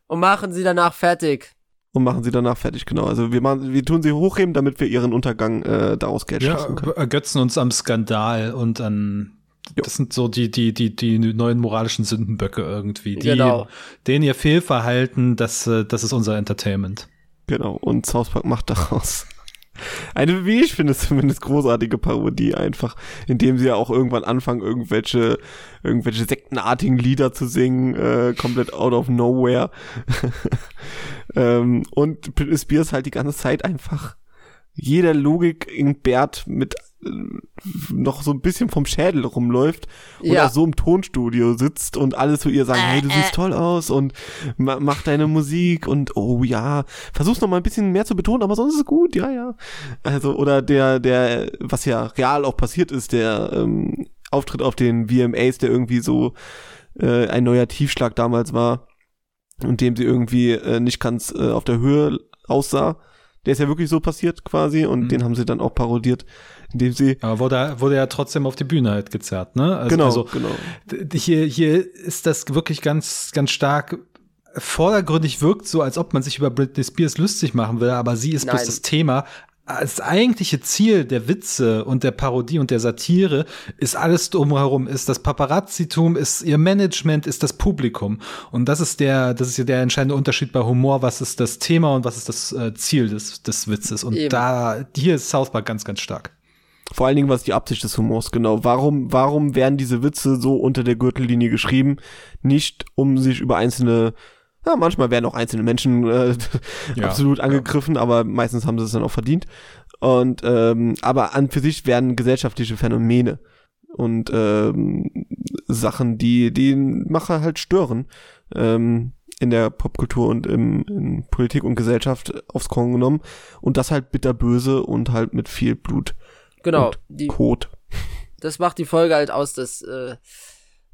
und machen sie danach fertig. und machen sie danach fertig, genau. Also wir machen, wir tun sie hochheben, damit wir ihren Untergang äh, daraus Geld Ja, schaffen können. ergötzen uns am Skandal und an Jo. das sind so die, die, die, die neuen moralischen Sündenböcke irgendwie. Die, Genau. Denen ihr Fehlverhalten, das, äh, das ist unser Entertainment. Genau. Und South Park macht daraus eine, wie ich finde, zumindest großartige Parodie einfach, indem sie ja auch irgendwann anfangen, irgendwelche, irgendwelche sektenartigen Lieder zu singen, äh, komplett out of nowhere. ähm, und Britney Spears halt die ganze Zeit einfach jeder Logik in Bert mit noch so ein bisschen vom Schädel rumläuft Ja. oder so im Tonstudio sitzt und alle zu ihr sagen, hey, du siehst toll aus und ma mach deine Musik und oh ja, versuch's noch mal ein bisschen mehr zu betonen, aber sonst ist es gut, ja, ja. Also, oder der, der, was ja real auch passiert ist, der ähm, Auftritt auf den VMAs, der irgendwie so äh, ein neuer Tiefschlag damals war und dem sie irgendwie äh, nicht ganz äh, auf der Höhe aussah. Der ist ja wirklich so passiert quasi und Mhm. den haben sie dann auch parodiert, indem sie Aber wurde, wurde ja trotzdem auf die Bühne halt gezerrt, ne? Also, genau, Also, genau. hier, hier ist das wirklich ganz, ganz stark vordergründig wirkt so, als ob man sich über Britney Spears lustig machen will, aber sie ist bloß Nein. das Thema. Das eigentliche Ziel der Witze und der Parodie und der Satire ist alles drumherum, ist das Paparazzitum, ist ihr Management, ist das Publikum. Und das ist der, das ist ja der entscheidende Unterschied bei Humor. Was ist das Thema und was ist das äh, Ziel des, des Witzes? Und Eben. da, hier ist South Park ganz, ganz stark. Vor allen Dingen, was die Absicht des Humors, genau. Warum, warum werden diese Witze so unter der Gürtellinie geschrieben? Nicht, um sich über einzelne, ja, manchmal werden auch einzelne Menschen äh, Ja, absolut angegriffen, aber meistens haben sie es dann auch verdient. Und ähm, aber an für sich werden gesellschaftliche Phänomene und ähm, Sachen, die die Macher halt stören ähm, in der Popkultur und im, in Politik und Gesellschaft aufs Korn genommen und das halt bitterböse und halt mit viel Blut Genau. Und Die, Kot. das macht die Folge halt aus, dass, äh,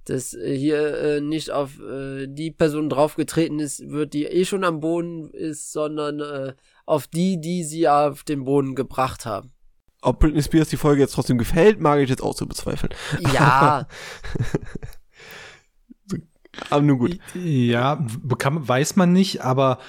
dass äh, hier äh, nicht auf äh, die Person draufgetreten ist, wird, die eh schon am Boden ist, sondern äh, auf die, die sie auf den Boden gebracht haben. Ob Britney Spears die Folge jetzt trotzdem gefällt, mag ich jetzt auch zu bezweifeln. Ja, Aber nun gut. Ja, kann, weiß man nicht, aber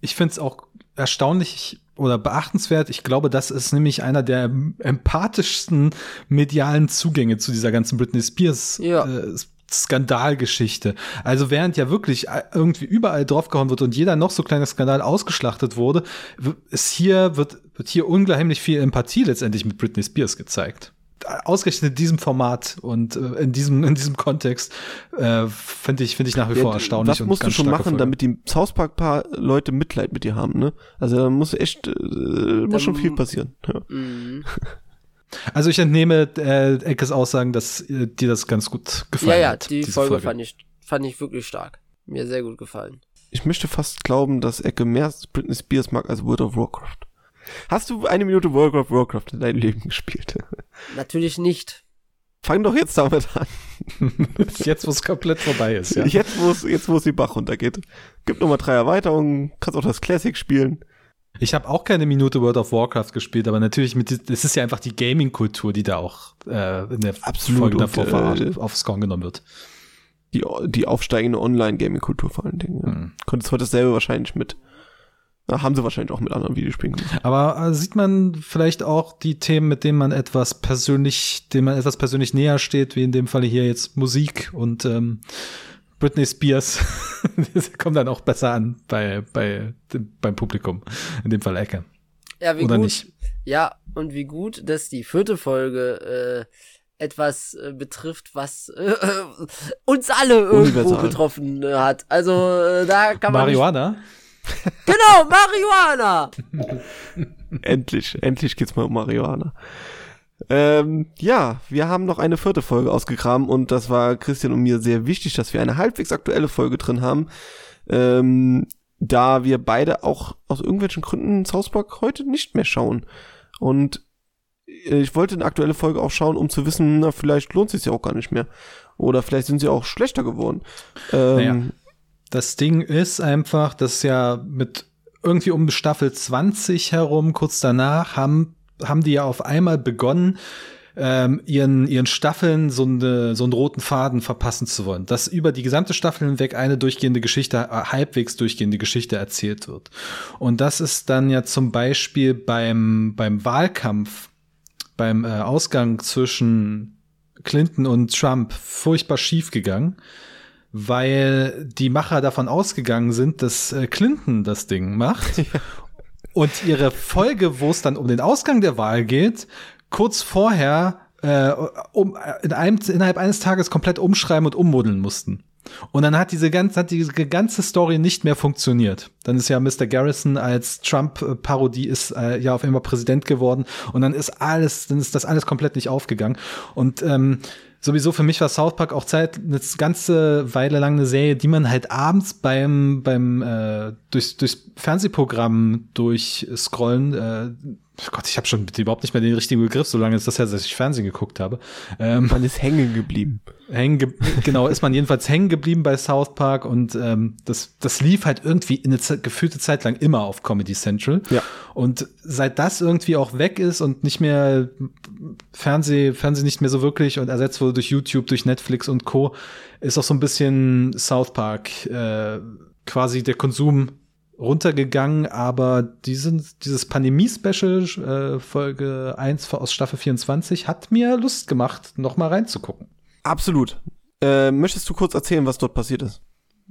ich finde es auch erstaunlich oder beachtenswert. Ich glaube, das ist nämlich einer der empathischsten medialen Zugänge zu dieser ganzen Britney Spears Ja. äh, Skandalgeschichte. Also während ja wirklich irgendwie überall draufgehauen wird und jeder noch so kleiner Skandal ausgeschlachtet wurde, ist hier, wird, wird hier ungeheimlich viel Empathie letztendlich mit Britney Spears gezeigt. Ausgerechnet in diesem Format und äh, in diesem, in diesem Kontext äh, finde ich, finde ich nach wie vor Ja, erstaunlich. Was und musst du schon machen, Folge. damit die South Park paar Leute Mitleid mit dir haben, ne? Also da muss echt, äh, muss schon Ähm, viel passieren. Ja. mhm. Also ich entnehme äh, Eckes Aussagen, dass äh, dir das ganz gut gefallen ja, ja, hat. die diese Folge, Fand, ich, fand ich wirklich stark. Mir sehr gut gefallen. Ich möchte fast glauben, dass Ecke mehr Britney Spears mag als World of Warcraft. Hast du eine Minute World of Warcraft in deinem Leben gespielt? Natürlich nicht. Fang doch jetzt damit an. Jetzt, wo es komplett vorbei ist, ja. Jetzt, wo es, jetzt, wo es die Bach runtergeht. Gibt nochmal drei Erweiterungen, kannst auch das Classic spielen. Ich habe auch keine Minute World of Warcraft gespielt, aber natürlich mit, es ist ja einfach die Gaming-Kultur, die da auch äh, in der Absolut, Folge und, davor äh, ver- aufs Korn genommen wird. Die, die aufsteigende Online-Gaming-Kultur vor allen Dingen. Ja. Mhm. Konntest heute dasselbe wahrscheinlich mit haben sie wahrscheinlich auch mit anderen Videospielen gemacht. Aber äh, sieht man vielleicht auch die Themen, mit denen man etwas persönlich, denen man etwas persönlich näher steht, wie in dem Falle hier jetzt Musik und ähm, Britney Spears das kommt dann auch besser an bei, bei dem, beim Publikum. In dem Fall Ecke. Ja, wie Oder gut. nicht? Ja, und wie gut, dass die vierte Folge äh, etwas äh, betrifft, was äh, uns alle irgendwo Universal. betroffen äh, hat. Also äh, da kann man Marihuana? Nicht, genau, Marihuana. endlich, endlich geht's mal um Marihuana. Ähm, ja, wir haben noch eine vierte Folge ausgegraben und das war Christian und mir sehr wichtig, dass wir eine halbwegs aktuelle Folge drin haben. Ähm, da wir beide auch aus irgendwelchen Gründen South Park heute nicht mehr schauen. Und äh, ich wollte eine aktuelle Folge auch schauen, um zu wissen, na, vielleicht lohnt es sich ja auch gar nicht mehr. Oder vielleicht sind sie auch schlechter geworden. Ähm, Naja. Das Ding ist einfach, dass ja mit irgendwie um Staffel 20 herum, kurz danach, haben, haben die ja auf einmal begonnen, ähm, ihren, ihren Staffeln so, eine, so einen roten Faden verpassen zu wollen. Dass über die gesamte Staffel hinweg eine durchgehende Geschichte, äh, halbwegs durchgehende Geschichte erzählt wird. Und das ist dann ja zum Beispiel beim, beim Wahlkampf, beim äh, Ausgang zwischen Clinton und Trump furchtbar schief gegangen weil die Macher davon ausgegangen sind, dass äh, Clinton das Ding macht. Und ihre Folge, wo es dann um den Ausgang der Wahl geht, kurz vorher äh, um, in einem, innerhalb eines Tages komplett umschreiben und ummodeln mussten. Und dann hat diese ganze, hat diese ganze Story nicht mehr funktioniert. Dann ist ja Mr. Garrison als Trump-Parodie ist äh, ja auf einmal Präsident geworden und dann ist alles, dann ist das alles komplett nicht aufgegangen. Und ähm, sowieso für mich war South Park auch Zeit eine ganze Weile lang eine Serie, die man halt abends beim beim äh, durchs, durchs Fernsehprogramm durchscrollen äh, Gott, ich habe schon überhaupt nicht mehr den richtigen Begriff, so lange ist das ja, dass ich Fernsehen geguckt habe. Ähm, man ist hängen geblieben. hängen ge genau ist man jedenfalls hängen geblieben bei South Park und ähm, das das lief halt irgendwie in eine gefühlte Zeit lang immer auf Comedy Central Ja. und seit das irgendwie auch weg ist und nicht mehr Fernseh Fernseh nicht mehr so wirklich und ersetzt wurde durch YouTube durch Netflix und Co ist auch so ein bisschen South Park äh, quasi der Konsum runtergegangen, aber diesen, dieses Pandemie-Special, äh, Folge 1 aus Staffel 24, hat mir Lust gemacht, noch mal reinzugucken. Absolut. Äh, möchtest du kurz erzählen, was dort passiert ist?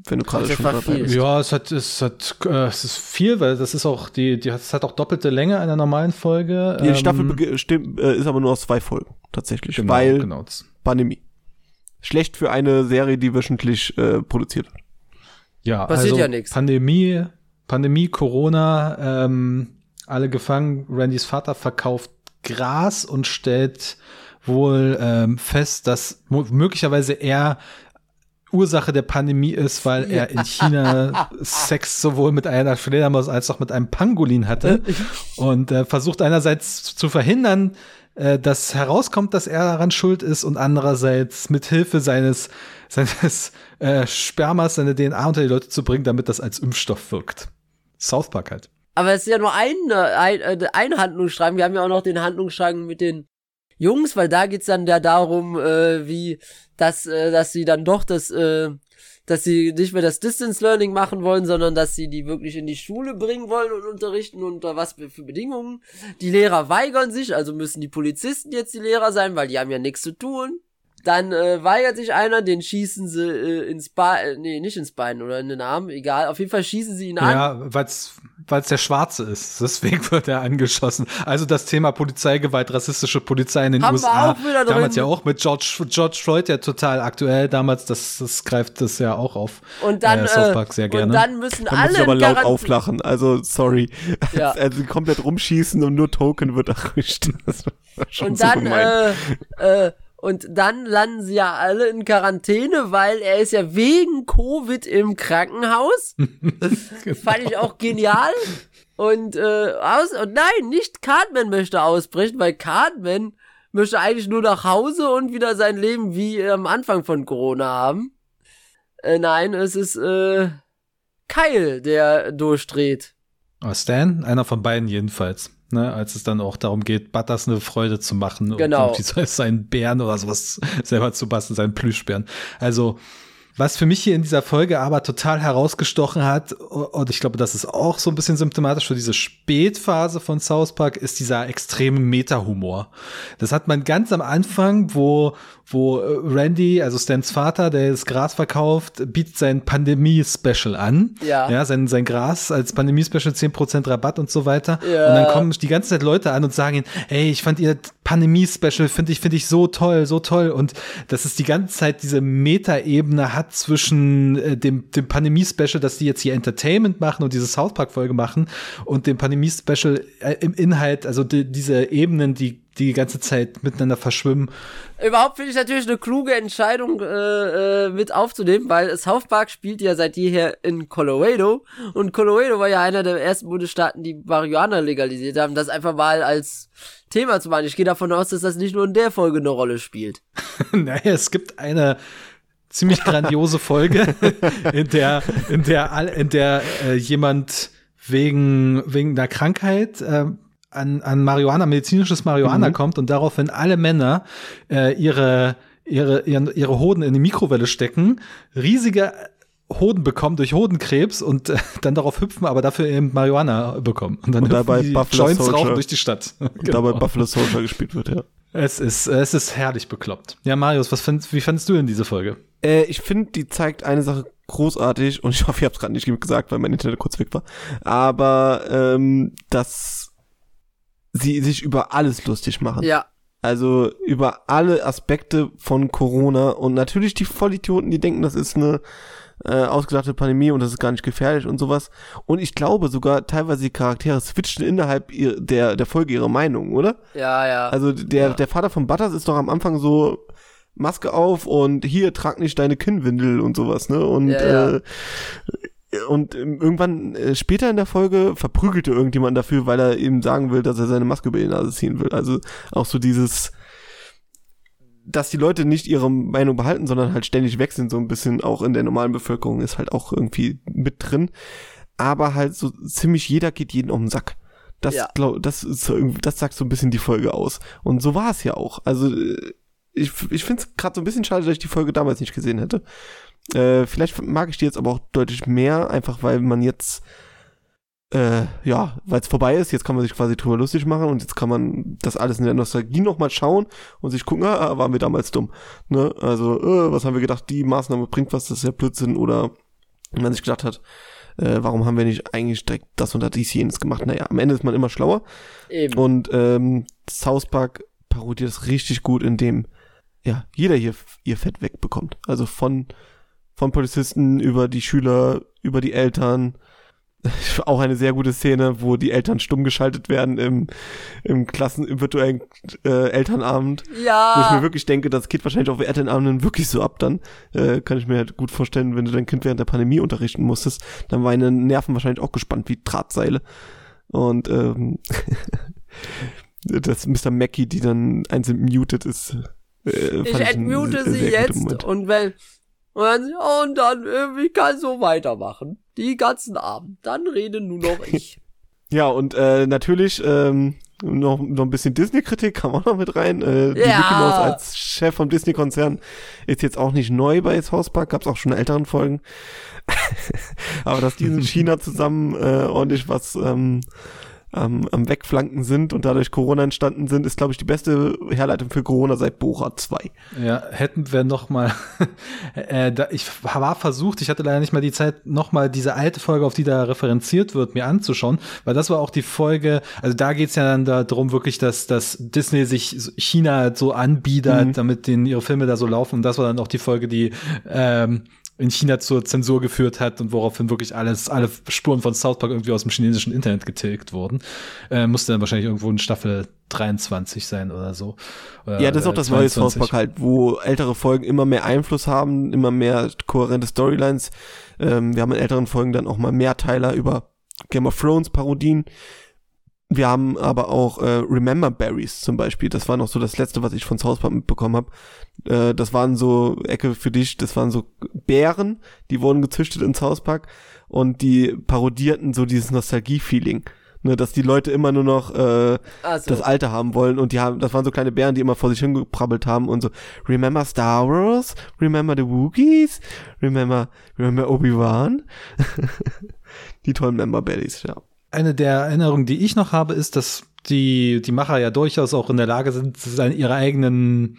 Wenn du gerade schon dabei bist. Ja, es hat, es hat, äh, es ist viel, weil das ist auch die, die hat, es hat auch doppelte Länge einer normalen Folge. Die Ähm, Staffel äh, ist aber nur aus zwei Folgen, tatsächlich. genau, weil genau. Pandemie. Schlecht für eine Serie, die wöchentlich äh, produziert wird. Ja, Passiert also ja nix. Pandemie, Pandemie, Corona, ähm, alle gefangen. Randys Vater verkauft Gras und stellt wohl ähm, fest, dass möglicherweise er Ursache der Pandemie ist, weil er in China Sex sowohl mit einer Fledermaus als auch mit einem Pangolin hatte und äh, versucht einerseits zu verhindern, äh, dass herauskommt, dass er daran schuld ist und andererseits mit Hilfe seines seines äh, Spermas seine DNA unter die Leute zu bringen, damit das als Impfstoff wirkt. South Park halt. Aber es ist ja nur ein, ein, äh, ein Handlungsstrang. Wir haben ja auch noch den Handlungsstrang mit den Jungs, weil da geht's dann ja darum, äh, wie, dass, äh, dass sie dann doch das, äh, dass sie nicht mehr das Distance Learning machen wollen, sondern dass sie die wirklich in die Schule bringen wollen und unterrichten unter was für Bedingungen. Die Lehrer weigern sich, also müssen die Polizisten jetzt die Lehrer sein, weil die haben ja nichts zu tun. Dann äh, weigert sich einer, den schießen sie äh, ins Bein, äh, nee, nicht ins Bein oder in den Arm, egal. Auf jeden Fall schießen sie ihn an. Ja, weil's weil's der Schwarze ist. Deswegen wird er angeschossen. Also das Thema Polizeigewalt, rassistische Polizei in den Haben wir USA. auch wieder drin. damals ja auch mit George, George Floyd ja total aktuell. Damals, das, das greift das ja auch auf. Und dann, äh, South Park sehr und gerne. dann müssen Da muss alle ich aber laut auflachen. Also, sorry. Ja. Also komplett rumschießen und nur Token wird erwischt. Das war schon Und so dann, gemein. äh, äh, und dann landen sie ja alle in Quarantäne, weil er ist ja wegen Covid im Krankenhaus. Fand ich auch genial. Und, äh, aus, und nein, nicht Cartman möchte ausbrechen, weil Cartman möchte eigentlich nur nach Hause und wieder sein Leben wie am Anfang von Corona haben. Äh, nein, es ist, äh, Kyle, der durchdreht. Oh, Stan, einer von beiden jedenfalls. Ne, als es dann auch darum geht, Butters eine Freude zu machen Genau. und irgendwie seinen Bären oder sowas selber zu basteln, seinen Plüschbären. Also Was für mich hier in dieser Folge aber total herausgestochen hat, und ich glaube, das ist auch so ein bisschen symptomatisch für diese Spätphase von South Park, ist dieser extreme Meta-Humor. Das hat man ganz am Anfang, wo, wo äh, Randy, also Stans Vater, der das Gras verkauft, bietet sein Pandemie-Special an. Ja. ja. Sein, sein Gras als Pandemie-Special 10% Rabatt und so weiter. Ja. Und dann kommen die ganze Zeit Leute an und sagen ihnen, ey, ich fand ihr Pandemie-Special, finde ich, finde ich so toll, so toll. Und dass es die ganze Zeit diese Meta-Ebene hat zwischen äh, dem, dem Pandemie-Special, dass die jetzt hier Entertainment machen und diese South Park-Folge machen und dem Pandemie-Special äh, im Inhalt, also die, diese Ebenen, die die ganze Zeit miteinander verschwimmen. Überhaupt finde ich natürlich eine kluge Entscheidung äh, äh, mit aufzunehmen, weil South Park spielt ja seit jeher in Colorado und Colorado war ja einer der ersten Bundesstaaten, die Marihuana legalisiert haben, das einfach mal als Thema zu machen. Ich gehe davon aus, dass das nicht nur in der Folge eine Rolle spielt. naja, es gibt eine ziemlich grandiose Folge, in der, in der, in der äh, jemand wegen, wegen einer Krankheit äh, an, an Marihuana, medizinisches Marihuana Mhm. kommt und daraufhin alle Männer äh, ihre, ihre, ihre, ihre Hoden in die Mikrowelle stecken, riesige Hoden bekommen durch Hodenkrebs und äh, dann darauf hüpfen, aber dafür eben Marihuana bekommen. Und dann Und dabei die Buffalo Joints Soldier. rauchen durch die Stadt. Und dabei Buffalo Soldier gespielt wird, ja. Es ist, es ist herrlich bekloppt. Ja, Marius, was findest, wie fandest du denn diese Folge? Äh, ich finde, die zeigt eine Sache großartig und ich hoffe, ich habe es gerade nicht gesagt, weil mein Internet kurz weg war. Aber ähm, dass sie sich über alles lustig machen. Ja, Also über alle Aspekte von Corona und natürlich die Vollidioten, die denken, das ist eine äh, ausgedachte Pandemie und das ist gar nicht gefährlich und sowas. Und ich glaube sogar teilweise die Charaktere switchen innerhalb ihr, der, der Folge ihre Meinung, oder? ja, ja. Also der, Ja. der Vater von Butters ist doch am Anfang so Maske auf und hier trag nicht deine Kinnwindel und sowas, ne? Und Ja, ja. Äh, und ähm, irgendwann äh, später in der Folge verprügelte irgendjemand dafür, weil er eben sagen will, dass er seine Maske über die Nase ziehen will. Also auch so dieses, dass die Leute nicht ihre Meinung behalten, sondern halt ständig wechseln, so ein bisschen auch in der normalen Bevölkerung ist halt auch irgendwie mit drin. Aber halt so ziemlich jeder geht jeden um den Sack. Das, Ja. glaub, das ist irgendwie, das sagt so ein bisschen die Folge aus. Und so war es ja auch. Also äh, ich, ich finde es gerade so ein bisschen schade, dass ich die Folge damals nicht gesehen hätte. Äh, vielleicht mag ich die jetzt aber auch deutlich mehr, einfach weil man jetzt äh, ja, weil es vorbei ist, jetzt kann man sich quasi drüber lustig machen und jetzt kann man das alles in der Nostalgie nochmal schauen und sich gucken, ah, waren wir damals dumm. Ne? Also, äh, was haben wir gedacht, die Maßnahme bringt was, das ist ja Blödsinn oder man sich gedacht hat, äh, warum haben wir nicht eigentlich direkt das und dies jenes gemacht? Naja, am Ende ist man immer schlauer. Eben. Und ähm, South Park parodiert es richtig gut, indem ja jeder hier ihr Fett wegbekommt. Also von von Polizisten über die Schüler, über die Eltern. Auch eine sehr gute Szene, wo die Eltern stumm geschaltet werden im, im Klassen, im virtuellen äh, Elternabend. Wo ich mir ja, wirklich denke, das geht wahrscheinlich auf Elternabenden wirklich so ab dann. Äh, kann ich mir halt gut vorstellen, wenn du dein Kind während der Pandemie unterrichten musstest, dann waren deine Nerven wahrscheinlich auch gespannt wie Drahtseile. Und ähm, dass Mr. Mackey, die dann einzeln muted ist. Äh, ich entmute sie jetzt und wenn und dann, und dann äh, ich kann so weitermachen. Die ganzen Abend. Dann rede nur noch ich. Ja, und äh, natürlich ähm, noch, noch ein bisschen Disney-Kritik kam auch noch mit rein. Äh, Die Ja. Mickey Mouse als Chef vom Disney-Konzern ist jetzt auch nicht neu bei South Park, gab es auch schon in älteren Folgen. Aber dass die in China zusammen äh, ordentlich was ähm, am, am Wegflanken sind und dadurch Corona entstanden sind, ist, glaube ich, die beste Herleitung für Corona seit Borat 2. Ja, hätten wir noch mal, äh, da, ich war versucht, ich hatte leider nicht mal die Zeit, noch mal diese alte Folge, auf die da referenziert wird, mir anzuschauen, weil das war auch die Folge, also da geht's ja dann darum wirklich, dass, dass Disney sich China halt so anbietet, Mhm. damit den, ihre Filme da so laufen und das war dann auch die Folge, die ähm, in China zur Zensur geführt hat und woraufhin wirklich alles, alle Spuren von South Park irgendwie aus dem chinesischen Internet getilgt wurden. Äh, musste dann wahrscheinlich irgendwo in Staffel 23 sein oder so. Oder, Ja, das ist auch äh, das neue 22. South Park halt, wo ältere Folgen immer mehr Einfluss haben, immer mehr kohärente Storylines. Ähm, wir haben in älteren Folgen dann auch mal Mehrteiler über Game of Thrones Parodien. Wir haben aber auch äh, Remember Berries zum Beispiel. Das war noch so das letzte, was ich von South Park mitbekommen habe. Äh, das waren so Ecke für dich. Das waren so Bären, die wurden gezüchtet in South Park und die parodierten so dieses Nostalgie-Feeling. Ne, dass die Leute immer nur noch äh, Also, das Alte haben wollen und die haben, das waren so kleine Bären, die immer vor sich hingeprabbelt haben und so, remember Star Wars? Remember the Wookiees? Remember, remember Obi-Wan? die tollen Member Baddies, ja. Eine der Erinnerungen, die ich noch habe, ist, dass die, die Macher ja durchaus auch in der Lage sind, seine, ihre eigenen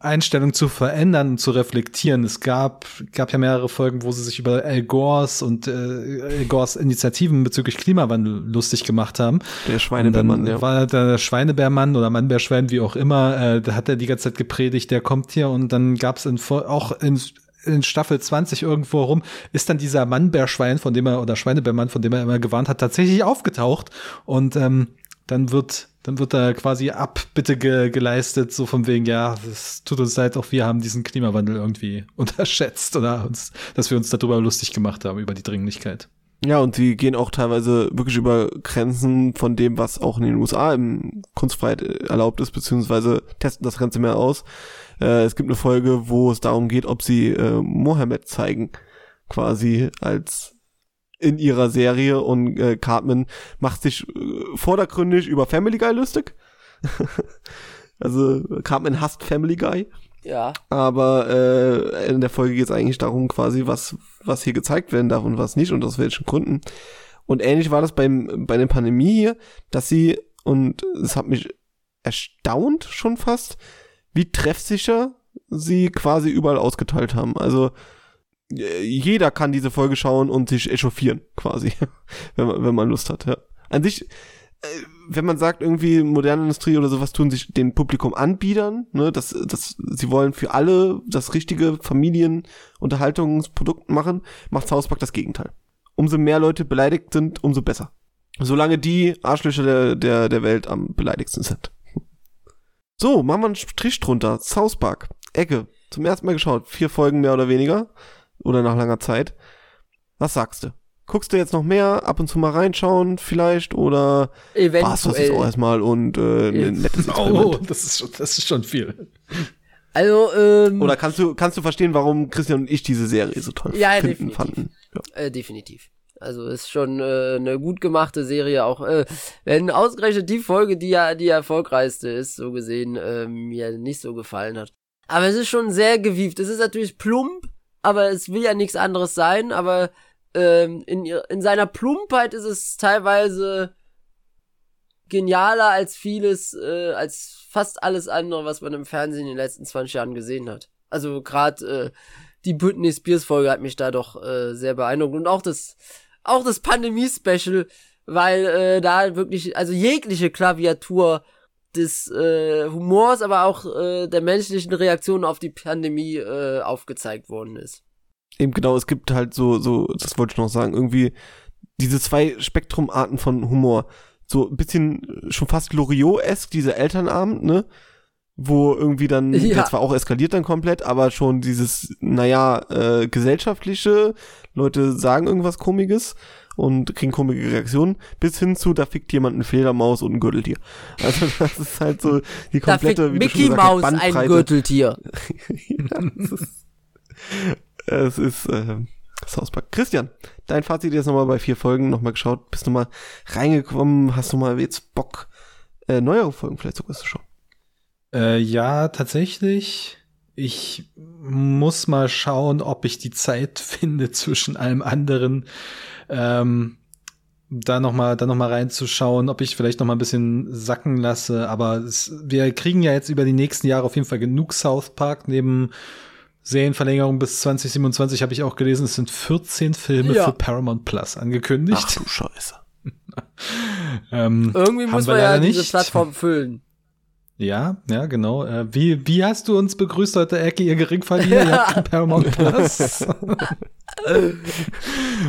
Einstellungen zu verändern und zu reflektieren. Es gab, gab ja mehrere Folgen, wo sie sich über Al Gores und äh, Al Gores Initiativen bezüglich Klimawandel lustig gemacht haben. Der Schweinebärmann, ja. war der Schweinebärmann oder Mannbärschwein, wie auch immer, äh, da hat er die ganze Zeit gepredigt, der kommt hier und dann in, Fol- auch in, in Staffel 20 irgendwo rum, ist dann dieser Mannbärschwein, von dem er, oder Schweinebärmann, von dem er immer gewarnt hat, tatsächlich aufgetaucht und ähm, dann wird dann wird da quasi Abbitte ge geleistet, so von wegen, ja, es tut uns leid, auch wir haben diesen Klimawandel irgendwie unterschätzt oder uns, dass wir uns darüber lustig gemacht haben, über die Dringlichkeit. Ja, und sie gehen auch teilweise wirklich über Grenzen von dem, was auch in den USA im Kunstfreiheit äh, erlaubt ist, beziehungsweise testen das Ganze mehr aus. Äh, es gibt eine Folge, wo es darum geht, ob sie äh, Mohammed zeigen, quasi als in ihrer Serie und äh, Cartman macht sich äh, vordergründig über Family Guy lustig. also Cartman hasst Family Guy. ja. Aber äh, in der Folge geht es eigentlich darum, quasi, was, was hier gezeigt werden darf und was nicht und aus welchen Gründen. Und ähnlich war das beim, bei der Pandemie hier, dass sie, und es hat mich erstaunt schon fast, wie treffsicher sie quasi überall ausgeteilt haben. Also äh, jeder kann diese Folge schauen und sich echauffieren, quasi, wenn man, wenn man Lust hat. Ja. An sich, wenn man sagt, irgendwie moderne Industrie oder sowas tun sich dem Publikum anbiedern, ne, dass, dass sie wollen für alle das richtige Familienunterhaltungsprodukt machen, macht South Park das Gegenteil. Umso mehr Leute beleidigt sind, umso besser. Solange die Arschlöcher der, der, der Welt am beleidigsten sind. So, machen wir einen Strich drunter. South Park. Ecke. Zum ersten Mal geschaut. Vier Folgen mehr oder weniger. Oder nach langer Zeit. Was sagst du? Guckst du jetzt noch mehr? Ab und zu mal reinschauen vielleicht? Oder war's das jetzt auch Eventuell. erstmal und äh, ein nettes Experiment? Oh, das ist schon, das ist schon viel. Also, ähm, Oder kannst du, kannst du verstehen, warum Christian und ich diese Serie so toll Ja, finden, definitiv. fanden? Ja. Äh, definitiv. Also ist schon äh, eine gut gemachte Serie, auch äh, wenn ausgerechnet die Folge, die ja die erfolgreichste ist, so gesehen, äh, mir nicht so gefallen hat. Aber es ist schon sehr gewieft. Es ist natürlich plump, aber es will ja nichts anderes sein, aber ähm, in, in seiner Plumpheit ist es teilweise genialer als vieles, äh, als fast alles andere, was man im Fernsehen in den letzten 20 Jahren gesehen hat. Also gerade äh, die Britney Spears Folge hat mich da doch äh, sehr beeindruckt und auch das auch das Pandemie Special, weil äh, da wirklich also jegliche Klaviatur des äh, Humors, aber auch äh, der menschlichen Reaktion auf die Pandemie äh, aufgezeigt worden ist. Eben genau, es gibt halt so, so, das wollte ich noch sagen, irgendwie diese zwei Spektrumarten von Humor. So ein bisschen schon fast Loriot-esk, dieser Elternabend, ne? Wo irgendwie dann, Ja. der zwar auch eskaliert dann komplett, aber schon dieses, naja, äh, gesellschaftliche, Leute sagen irgendwas Komisches und kriegen komische Reaktionen, bis hin zu, da fickt jemand eine Fledermaus und ein Gürteltier. Also das ist halt so die Da fickt komplette, wie du schon Mickey Maus ein. Gürteltier. ja, es ist, äh, South Park. Christian, dein Fazit jetzt nochmal bei vier Folgen nochmal geschaut. Bist du mal reingekommen? Hast du mal jetzt Bock, äh, neuere Folgen vielleicht sogar zu schauen? Äh, ja, tatsächlich. Ich muss mal schauen, ob ich die Zeit finde zwischen allem anderen, ähm, da noch mal, da noch mal reinzuschauen, ob ich vielleicht noch mal ein bisschen sacken lasse. Aber es, wir kriegen ja jetzt über die nächsten Jahre auf jeden Fall genug South Park. Neben Serienverlängerung bis 2027 habe ich auch gelesen, es sind 14 Filme Ja. für Paramount Plus angekündigt. Ach du Scheiße. ähm, Irgendwie muss man ja leider diese nicht. Plattform füllen. Ja, ja, genau. Äh, wie, wie hast du uns begrüßt heute, Ecke, ihr Geringverdiener? Ihr habt kein Paramount Plus.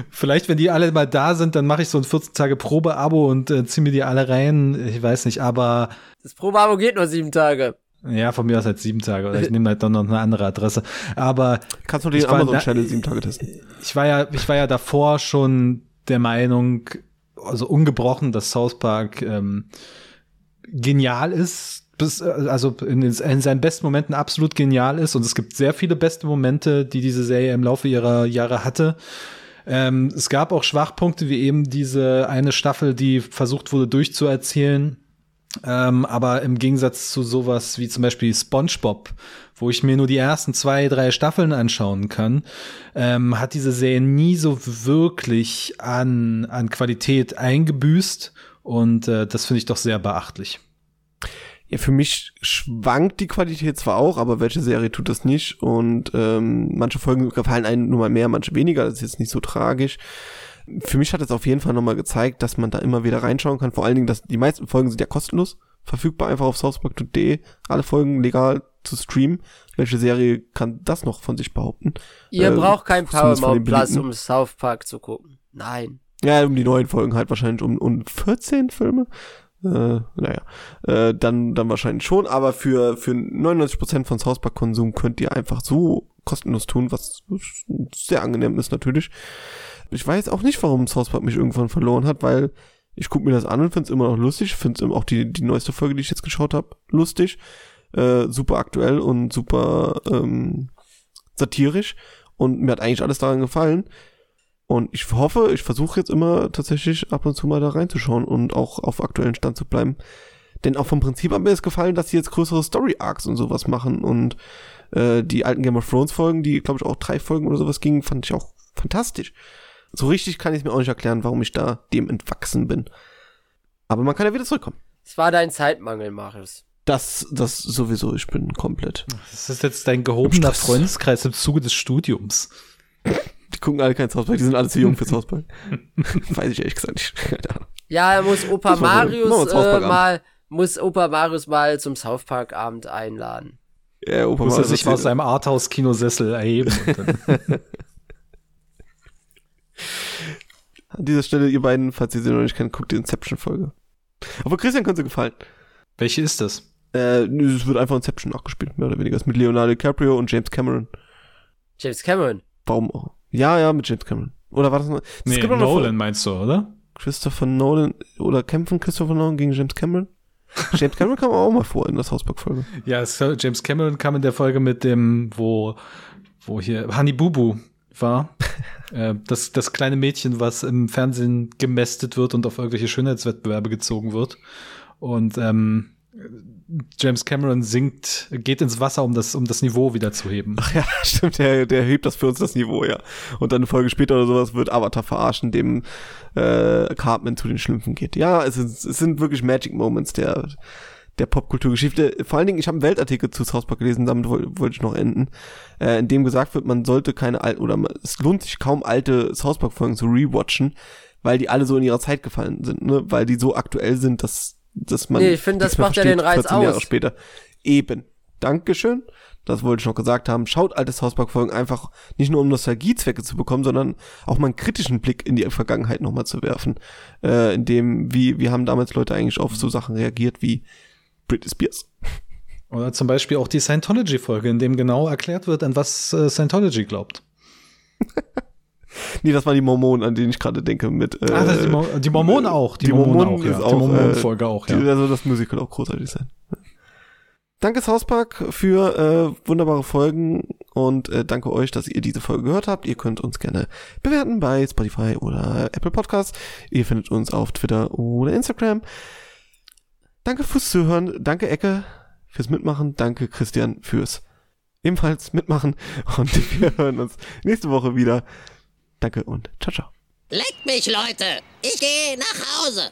Vielleicht, wenn die alle mal da sind, dann mache ich so ein 14 Tage Probe-Abo und äh, ziehe mir die alle rein. Ich weiß nicht, aber Das Probeabo geht nur sieben Tage. Ja, von mir aus halt sieben Tage oder ich nehme halt dann noch eine andere Adresse. Aber Kannst du den Ich war Amazon da- Channel sieben Tage testen? ich war ja, ich war ja davor schon der Meinung, also ungebrochen, dass South Park ähm, genial ist, bis, also in, in seinen besten Momenten absolut genial ist und es gibt sehr viele beste Momente, die diese Serie im Laufe ihrer Jahre hatte. Ähm, es gab auch Schwachpunkte, wie eben diese eine Staffel, die versucht wurde durchzuerzählen. Ähm, aber im Gegensatz zu sowas wie zum Beispiel SpongeBob, wo ich mir nur die ersten zwei, drei Staffeln anschauen kann, ähm, hat diese Serie nie so wirklich an, an Qualität eingebüßt. Und äh, das finde ich doch sehr beachtlich. Ja, für mich schwankt die Qualität zwar auch, aber welche Serie tut das nicht? Und ähm, manche Folgen gefallen einem nur mal mehr, manche weniger. Das ist jetzt nicht so tragisch. Für mich hat es auf jeden Fall nochmal gezeigt, dass man da immer wieder reinschauen kann. Vor allen Dingen, dass die meisten Folgen sind ja kostenlos verfügbar, einfach auf southpark.de. Alle Folgen legal zu streamen. Welche Serie kann das noch von sich behaupten? Ihr Äh, braucht kein Paramount Plus, um South Park zu gucken. Nein. Ja, um die neuen Folgen halt wahrscheinlich um, um 14 Filme. Äh, naja, äh, dann, dann wahrscheinlich schon, aber für, für 99% von South Park Konsum könnt ihr einfach so kostenlos tun, was sehr angenehm ist natürlich. Ich weiß auch nicht, warum South Park mich irgendwann verloren hat, weil ich gucke mir das an und finde es immer noch lustig, finde auch die, die neueste Folge, die ich jetzt geschaut habe, lustig, äh, super aktuell und super ähm, satirisch und mir hat eigentlich alles daran gefallen. Und ich hoffe, ich versuche jetzt immer tatsächlich ab und zu mal da reinzuschauen und auch auf aktuellen Stand zu bleiben. Denn auch vom Prinzip hat mir es gefallen, dass sie jetzt größere Story-Arcs und sowas machen. Und äh, die alten Game of Thrones-Folgen, die, glaube ich, auch drei Folgen oder sowas gingen, fand ich auch fantastisch. So richtig kann ich mir auch nicht erklären, warum ich da dem entwachsen bin. Aber man kann ja wieder zurückkommen. Es war dein Zeitmangel, Marius. Das, das sowieso, ich bin komplett. Das ist jetzt dein gehobener. Freundeskreis im Zuge des Studiums. Die gucken alle kein South Park, die sind alle zu jung für South Park. Weiß ich ehrlich gesagt nicht. Ja, er muss Opa Marius äh, mal, muss Opa Marius mal zum South Park Abend einladen. Ja, Opa Muss er sich aus seinem Arthouse-Kinosessel erheben. Und dann An dieser Stelle, ihr beiden, falls ihr sie noch nicht kennt, guckt die Inception-Folge. Aber Christian könnte gefallen. Welche ist das? Äh, es wird einfach Inception nachgespielt, mehr oder weniger. Es ist mit Leonardo DiCaprio und James Cameron. James Cameron. Warum auch? Ja, ja, mit James Cameron. Oder war das noch? Es Nee, gibt doch noch Nolan meinst du, oder? Christopher Nolan oder kämpfen Christopher Nolan gegen James Cameron? James Cameron kam auch mal vor in der Hausback-Folge. Ja, es, James Cameron kam in der Folge mit dem, wo, wo hier Honey Bubu war. äh, das, das kleine Mädchen, was im Fernsehen gemästet wird und auf irgendwelche Schönheitswettbewerbe gezogen wird. Und ähm, James Cameron sinkt, geht ins Wasser, um das, um das Niveau wieder zu heben. Ach ja, stimmt, der, der hebt das für uns das Niveau, ja. Und dann eine Folge später oder sowas wird Avatar verarschen, dem äh, Cartman zu den Schlümpfen geht. Ja, es, ist, es sind wirklich Magic Moments der, der Popkulturgeschichte. Vor allen Dingen, ich habe einen Weltartikel zu South Park gelesen, damit woll- wollte ich noch enden, äh, in dem gesagt wird, man sollte keine alten, oder man, es lohnt sich kaum alte South Park-Folgen zu rewatchen, weil die alle so in ihrer Zeit gefallen sind, ne? Weil die so aktuell sind, dass, dass man. Nee, ich finde, das macht ja den Reiz 14 Jahre aus. später. Eben. Dankeschön. Das wollte ich noch gesagt haben. Schaut alte South Park Folgen einfach nicht nur um Nostalgiezwecke zu bekommen, sondern auch mal einen kritischen Blick in die Vergangenheit nochmal zu werfen. Äh, in dem, wie, wie haben damals Leute eigentlich auf so Sachen reagiert wie Britney Spears. Oder zum Beispiel auch die Scientology-Folge, in dem genau erklärt wird, an was äh, Scientology glaubt. Nee, das waren die Mormonen, an denen ich gerade denke mit. Äh, ah, das, die, Mo die Mormonen auch. Die, die Mormonen, Mormonen auch, ja. ist auch, die Mormonen-Folge äh, auch, die, ja. Also das Musical auch großartig sein. Danke South Park für äh, wunderbare Folgen und äh, danke euch, dass ihr diese Folge gehört habt. Ihr könnt uns gerne bewerten bei Spotify oder Apple Podcasts. Ihr findet uns auf Twitter oder Instagram. Danke fürs Zuhören. Danke Ecke fürs Mitmachen. Danke Christian fürs ebenfalls Mitmachen. Und wir hören uns nächste Woche wieder. Danke und ciao, ciao. Leckt mich, Leute. Ich gehe nach Hause.